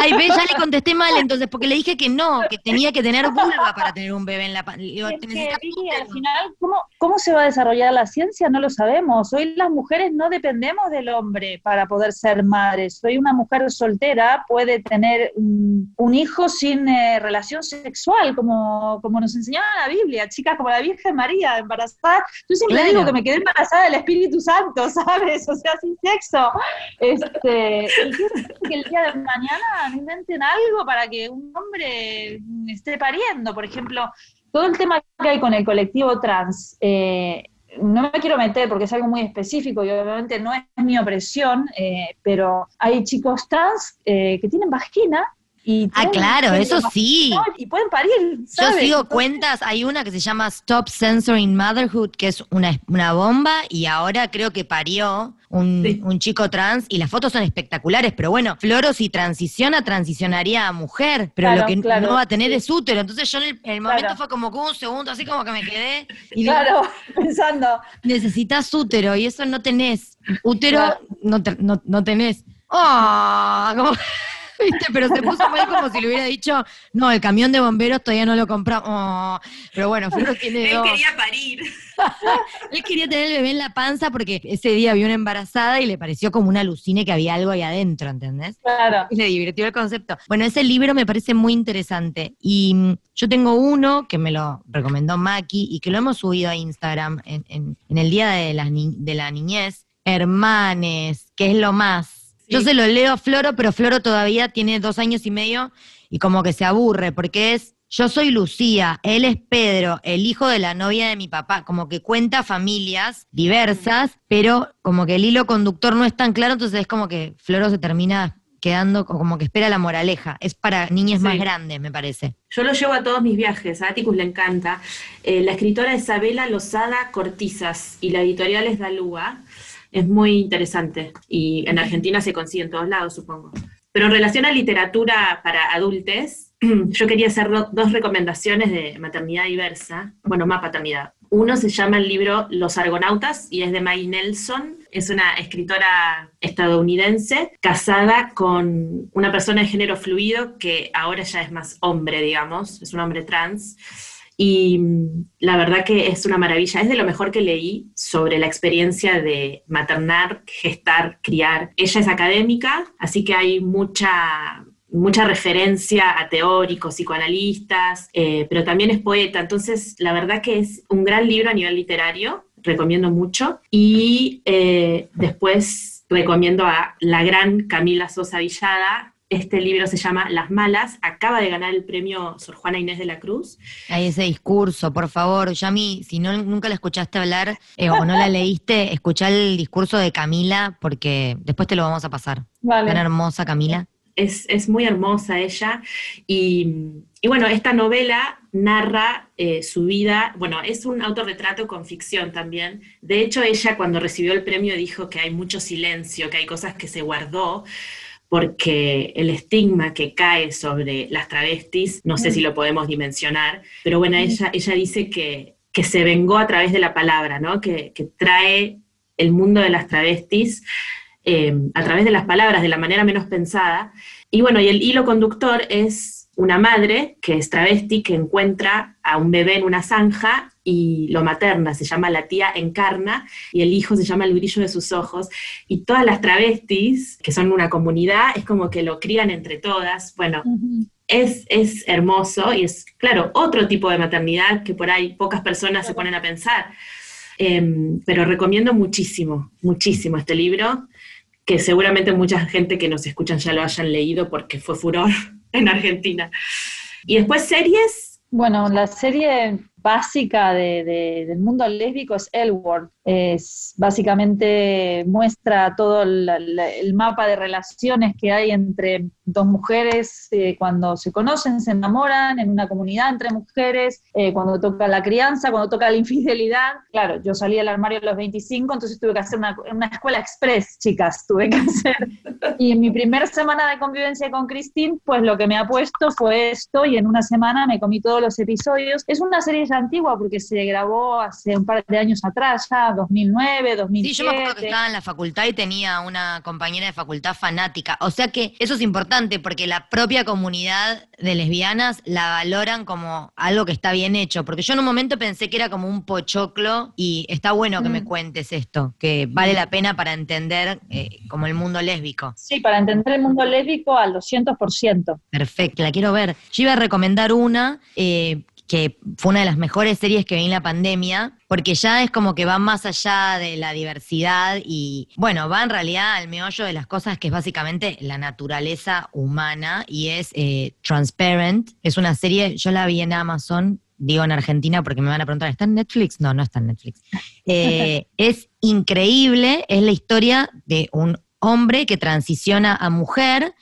Ay, ve, ya le [LAUGHS] contesté mal entonces, porque le dije que no, que tenía que tener vulva para tener un bebé en la Vicky, al final, ¿cómo, ¿cómo se va a desarrollar la ciencia? No lo sabemos. Hoy las mujeres no dependemos del hombre para poder ser madres. Hoy una mujer soltera puede tener un, un hijo sin eh, relación sexual, como, como nos enseñaba la Biblia, chicas como la Virgen María, embarazada. Yo siempre Claro. digo que me quedé embarazada del Espíritu Santo, [LAUGHS] ¿sabes? O sea, sin sexo. Este, que el día de mañana inventen algo para que un hombre esté pariendo. Por ejemplo, todo el tema que hay con el colectivo trans, eh, no me quiero meter porque es algo muy específico y obviamente no es mi opresión, eh, pero hay chicos trans eh, que tienen vagina y... Ah, claro, eso sí. Y pueden parir, Yo ¿sabes? sigo Entonces, cuentas, hay una que se llama Stop Censoring Motherhood, que es una, una bomba, y ahora creo que parió un, Sí. un chico trans, y las fotos son espectaculares, pero bueno, Floro si transiciona, transicionaría a mujer, pero Claro, lo que claro, no va a tener sí. es útero. Entonces yo en el, en el momento Claro. fue como que un segundo, así como que me quedé, y digo, Claro, [LAUGHS] pensando, necesitas útero, y eso no tenés. Útero no, te- no, no tenés. ¡Ah! como- [LAUGHS] ¿Viste? Pero se puso mal como si le hubiera dicho, no, el camión de bomberos todavía no lo compramos. Oh. Pero bueno, Floro tiene [LAUGHS] Él dos. quería parir. [LAUGHS] Él quería tener el bebé en la panza porque ese día vio una embarazada y le pareció como una alucine que había algo ahí adentro, ¿entendés? claro. Y le divirtió el concepto. Bueno, ese libro me parece muy interesante. Y mm, yo tengo uno que me lo recomendó Maki y que lo hemos subido a Instagram en, en- en el Día de la, Ni- de la Niñez. Hermanes, que es lo más. Yo se lo leo a Floro, pero Floro todavía tiene dos años y medio y como que se aburre porque es... Yo soy Lucía, él es Pedro, el hijo de la novia de mi papá, como que cuenta familias diversas, pero como que el hilo conductor no es tan claro, entonces es como que Floro se termina quedando co- como que espera la moraleja. Es para niñas más grandes, me parece. Yo lo llevo a todos mis viajes, a Atticus le encanta. Eh, la escritora es Isabela Lozada Cortizas y la editorial es Dalúa. Es muy interesante y en Argentina se consigue en todos lados, supongo. Pero en relación a literatura para adultos, [CLEARS THROAT] yo quería hacer do- dos recomendaciones de maternidad diversa, bueno, más paternidad. Uno se llama el libro Los Argonautas y es de Maggie Nelson. Es una escritora estadounidense casada con una persona de género fluido que ahora ya es más hombre, digamos, es un hombre trans. Y mm, la verdad que es una maravilla, es de lo mejor que leí sobre la experiencia de maternar, gestar, criar. Ella es académica, así que hay mucha, mucha referencia a teóricos, psicoanalistas, eh, pero también es poeta, entonces la verdad que es un gran libro a nivel literario, recomiendo mucho. Y eh, después recomiendo a la gran Camila Sosa Villada. Este libro se llama Las Malas, acaba de ganar el premio Sor Juana Inés de la Cruz. Hay ese discurso, por favor, Yami, si no, nunca la escuchaste hablar eh, o no la leíste, escuchá el discurso de Camila porque después te lo vamos a pasar. Vale. Tan hermosa Camila. es, es muy hermosa ella. Y, y bueno, esta novela narra eh, su vida, bueno, es un autorretrato con ficción también. De hecho, ella cuando recibió el premio dijo que hay mucho silencio, que hay cosas que se guardó, porque el estigma que cae sobre las travestis, no sé si lo podemos dimensionar, pero bueno, ella, ella dice que, que se vengó a través de la palabra, ¿no? que, que trae el mundo de las travestis eh, a través de las palabras, de la manera menos pensada. Y bueno, y el hilo conductor es una madre que es travesti, que encuentra a un bebé en una zanja y lo materna, se llama la tía Encarna, y el hijo se llama el brillo de sus ojos. Y todas las travestis, que son una comunidad, es como que lo crían entre todas. Bueno, es, es hermoso y es, claro, otro tipo de maternidad que por ahí pocas personas se ponen a pensar. Em, pero recomiendo muchísimo, muchísimo este libro, que seguramente mucha gente que nos escuchan ya lo hayan leído porque fue furor [LAUGHS] en Argentina. Y después series, Bueno, la serie básica de- de- del mundo lésbico es El World. Es, básicamente muestra todo la- el mapa de relaciones que hay entre dos mujeres eh, cuando se conocen, se enamoran, en una comunidad entre mujeres, eh, cuando toca la crianza, cuando toca la infidelidad. Claro, yo salí del armario a los 25, entonces tuve que hacer una, una escuela express, chicas, tuve que hacer. Y en mi primera semana de convivencia con Christine, pues lo que me ha puesto fue esto y en una semana me comí todos los episodios. Es una serie ya antigua porque se grabó hace un par de años atrás, ya 2009, 2007. Sí, yo me acuerdo que estaba en la facultad y tenía una compañera de facultad fanática. O sea que eso es importante porque la propia comunidad de lesbianas la valoran como algo que está bien hecho. Porque yo en un momento pensé que era como un pochoclo y está bueno que me Mm. cuentes esto, que vale la pena para entender eh, como el mundo lésbico. Sí, para entender el mundo lésbico al 200%. Perfecto, la quiero ver. Yo iba a recomendar una eh, que fue una de las mejores series que vi en la pandemia, porque ya es como que va más allá de la diversidad y, bueno, va en realidad al meollo de las cosas que es básicamente la naturaleza humana y es eh, Transparent. Es una serie, yo la vi en Amazon. Digo en Argentina porque me van a preguntar, ¿está en Netflix? No, no está en Netflix. [LAUGHS] Eh, es increíble, es la historia de un hombre que transiciona a mujer,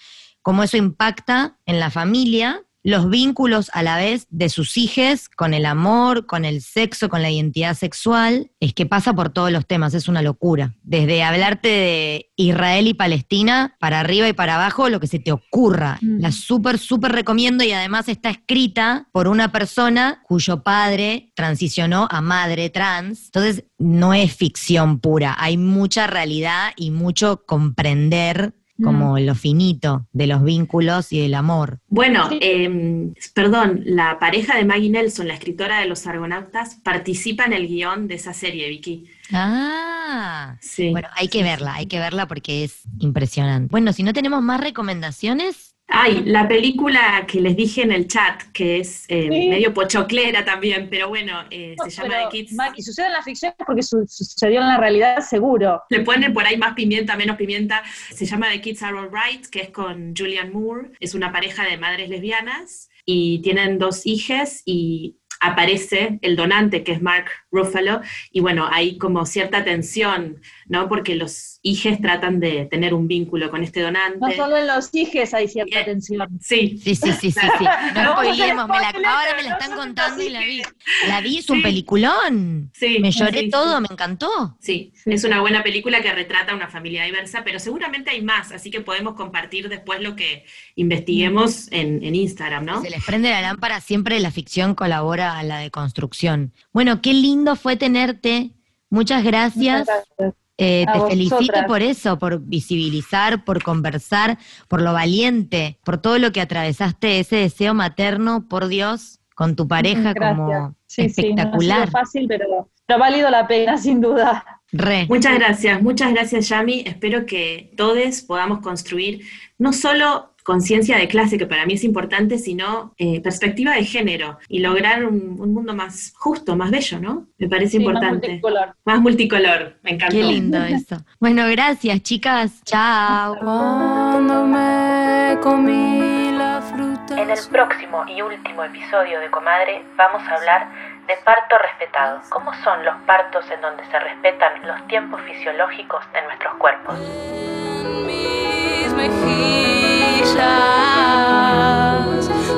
cómo eso impacta en la familia, los vínculos a la vez de sus hijos con el amor, con el sexo, con la identidad sexual, es que pasa por todos los temas, es una locura. Desde hablarte de Israel y Palestina, para arriba y para abajo, lo que se te ocurra. Mm. La súper, súper recomiendo y además está escrita por una persona cuyo padre transicionó a madre trans. Entonces, no es ficción pura, hay mucha realidad y mucho comprender como lo finito de los vínculos y del amor. Bueno, eh, perdón, la pareja de Maggie Nelson, la escritora de Los Argonautas, participa en el guion de esa serie, Vicky. Ah, Sí. bueno, hay que verla, hay que verla porque es impresionante. Bueno, si no tenemos más recomendaciones, Ay, la película que les dije en el chat, que es eh, Sí. medio pochoclera también, pero bueno, eh, se llama The Kids. Maki, sucede en la ficción porque su- sucedió en la realidad seguro. Le ponen por ahí más pimienta, menos pimienta. Se llama The Kids Are Alright, que es con Julian Moore. Es una pareja de madres lesbianas y tienen dos hijas y aparece el donante, que es Mark Ruffalo, y bueno, hay como cierta tensión, ¿no? Porque los hijos tratan de tener un vínculo con este donante. No solo en los hijes hay cierta tensión. Sí, sí, sí, sí, sí, sí. [LAUGHS] No No, spoilemos, me la, spoiler, ahora me la están contando y la vi. La vi, es un Sí. peliculón. sí. Me lloré sí, todo, sí. me encantó. Sí, es una buena película que retrata una familia diversa, pero seguramente hay más, así que podemos compartir después lo que investiguemos en, en Instagram, ¿no? Se les prende la lámpara, siempre la ficción colabora a la deconstrucción. Bueno, qué lindo fue tenerte. Muchas gracias. Muchas gracias. Eh, te felicito por eso, por visibilizar, por conversar, por lo valiente, por todo lo que atravesaste, ese deseo materno, por Dios, con tu pareja Gracias. como Sí, sí, no ha espectacular. sido fácil, pero, pero ha valido la pena, [LAUGHS] sin duda. Re. Muchas gracias, muchas gracias Yami. Espero que todos podamos construir no solo conciencia de clase, que para mí es importante, sino eh, perspectiva de género y lograr un, un mundo más justo, más bello, ¿no? Me parece Sí, más importante. multicolor. Más multicolor, me encantó. Qué lindo [LAUGHS] eso. Bueno, gracias, chicas. Chao. Cuando me comí la fruta. En el próximo y último episodio de Comadre vamos a hablar de parto respetado. ¿Cómo son los partos en donde se respetan los tiempos fisiológicos de nuestros cuerpos?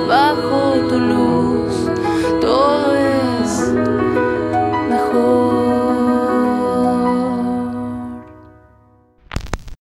bajo tu luz.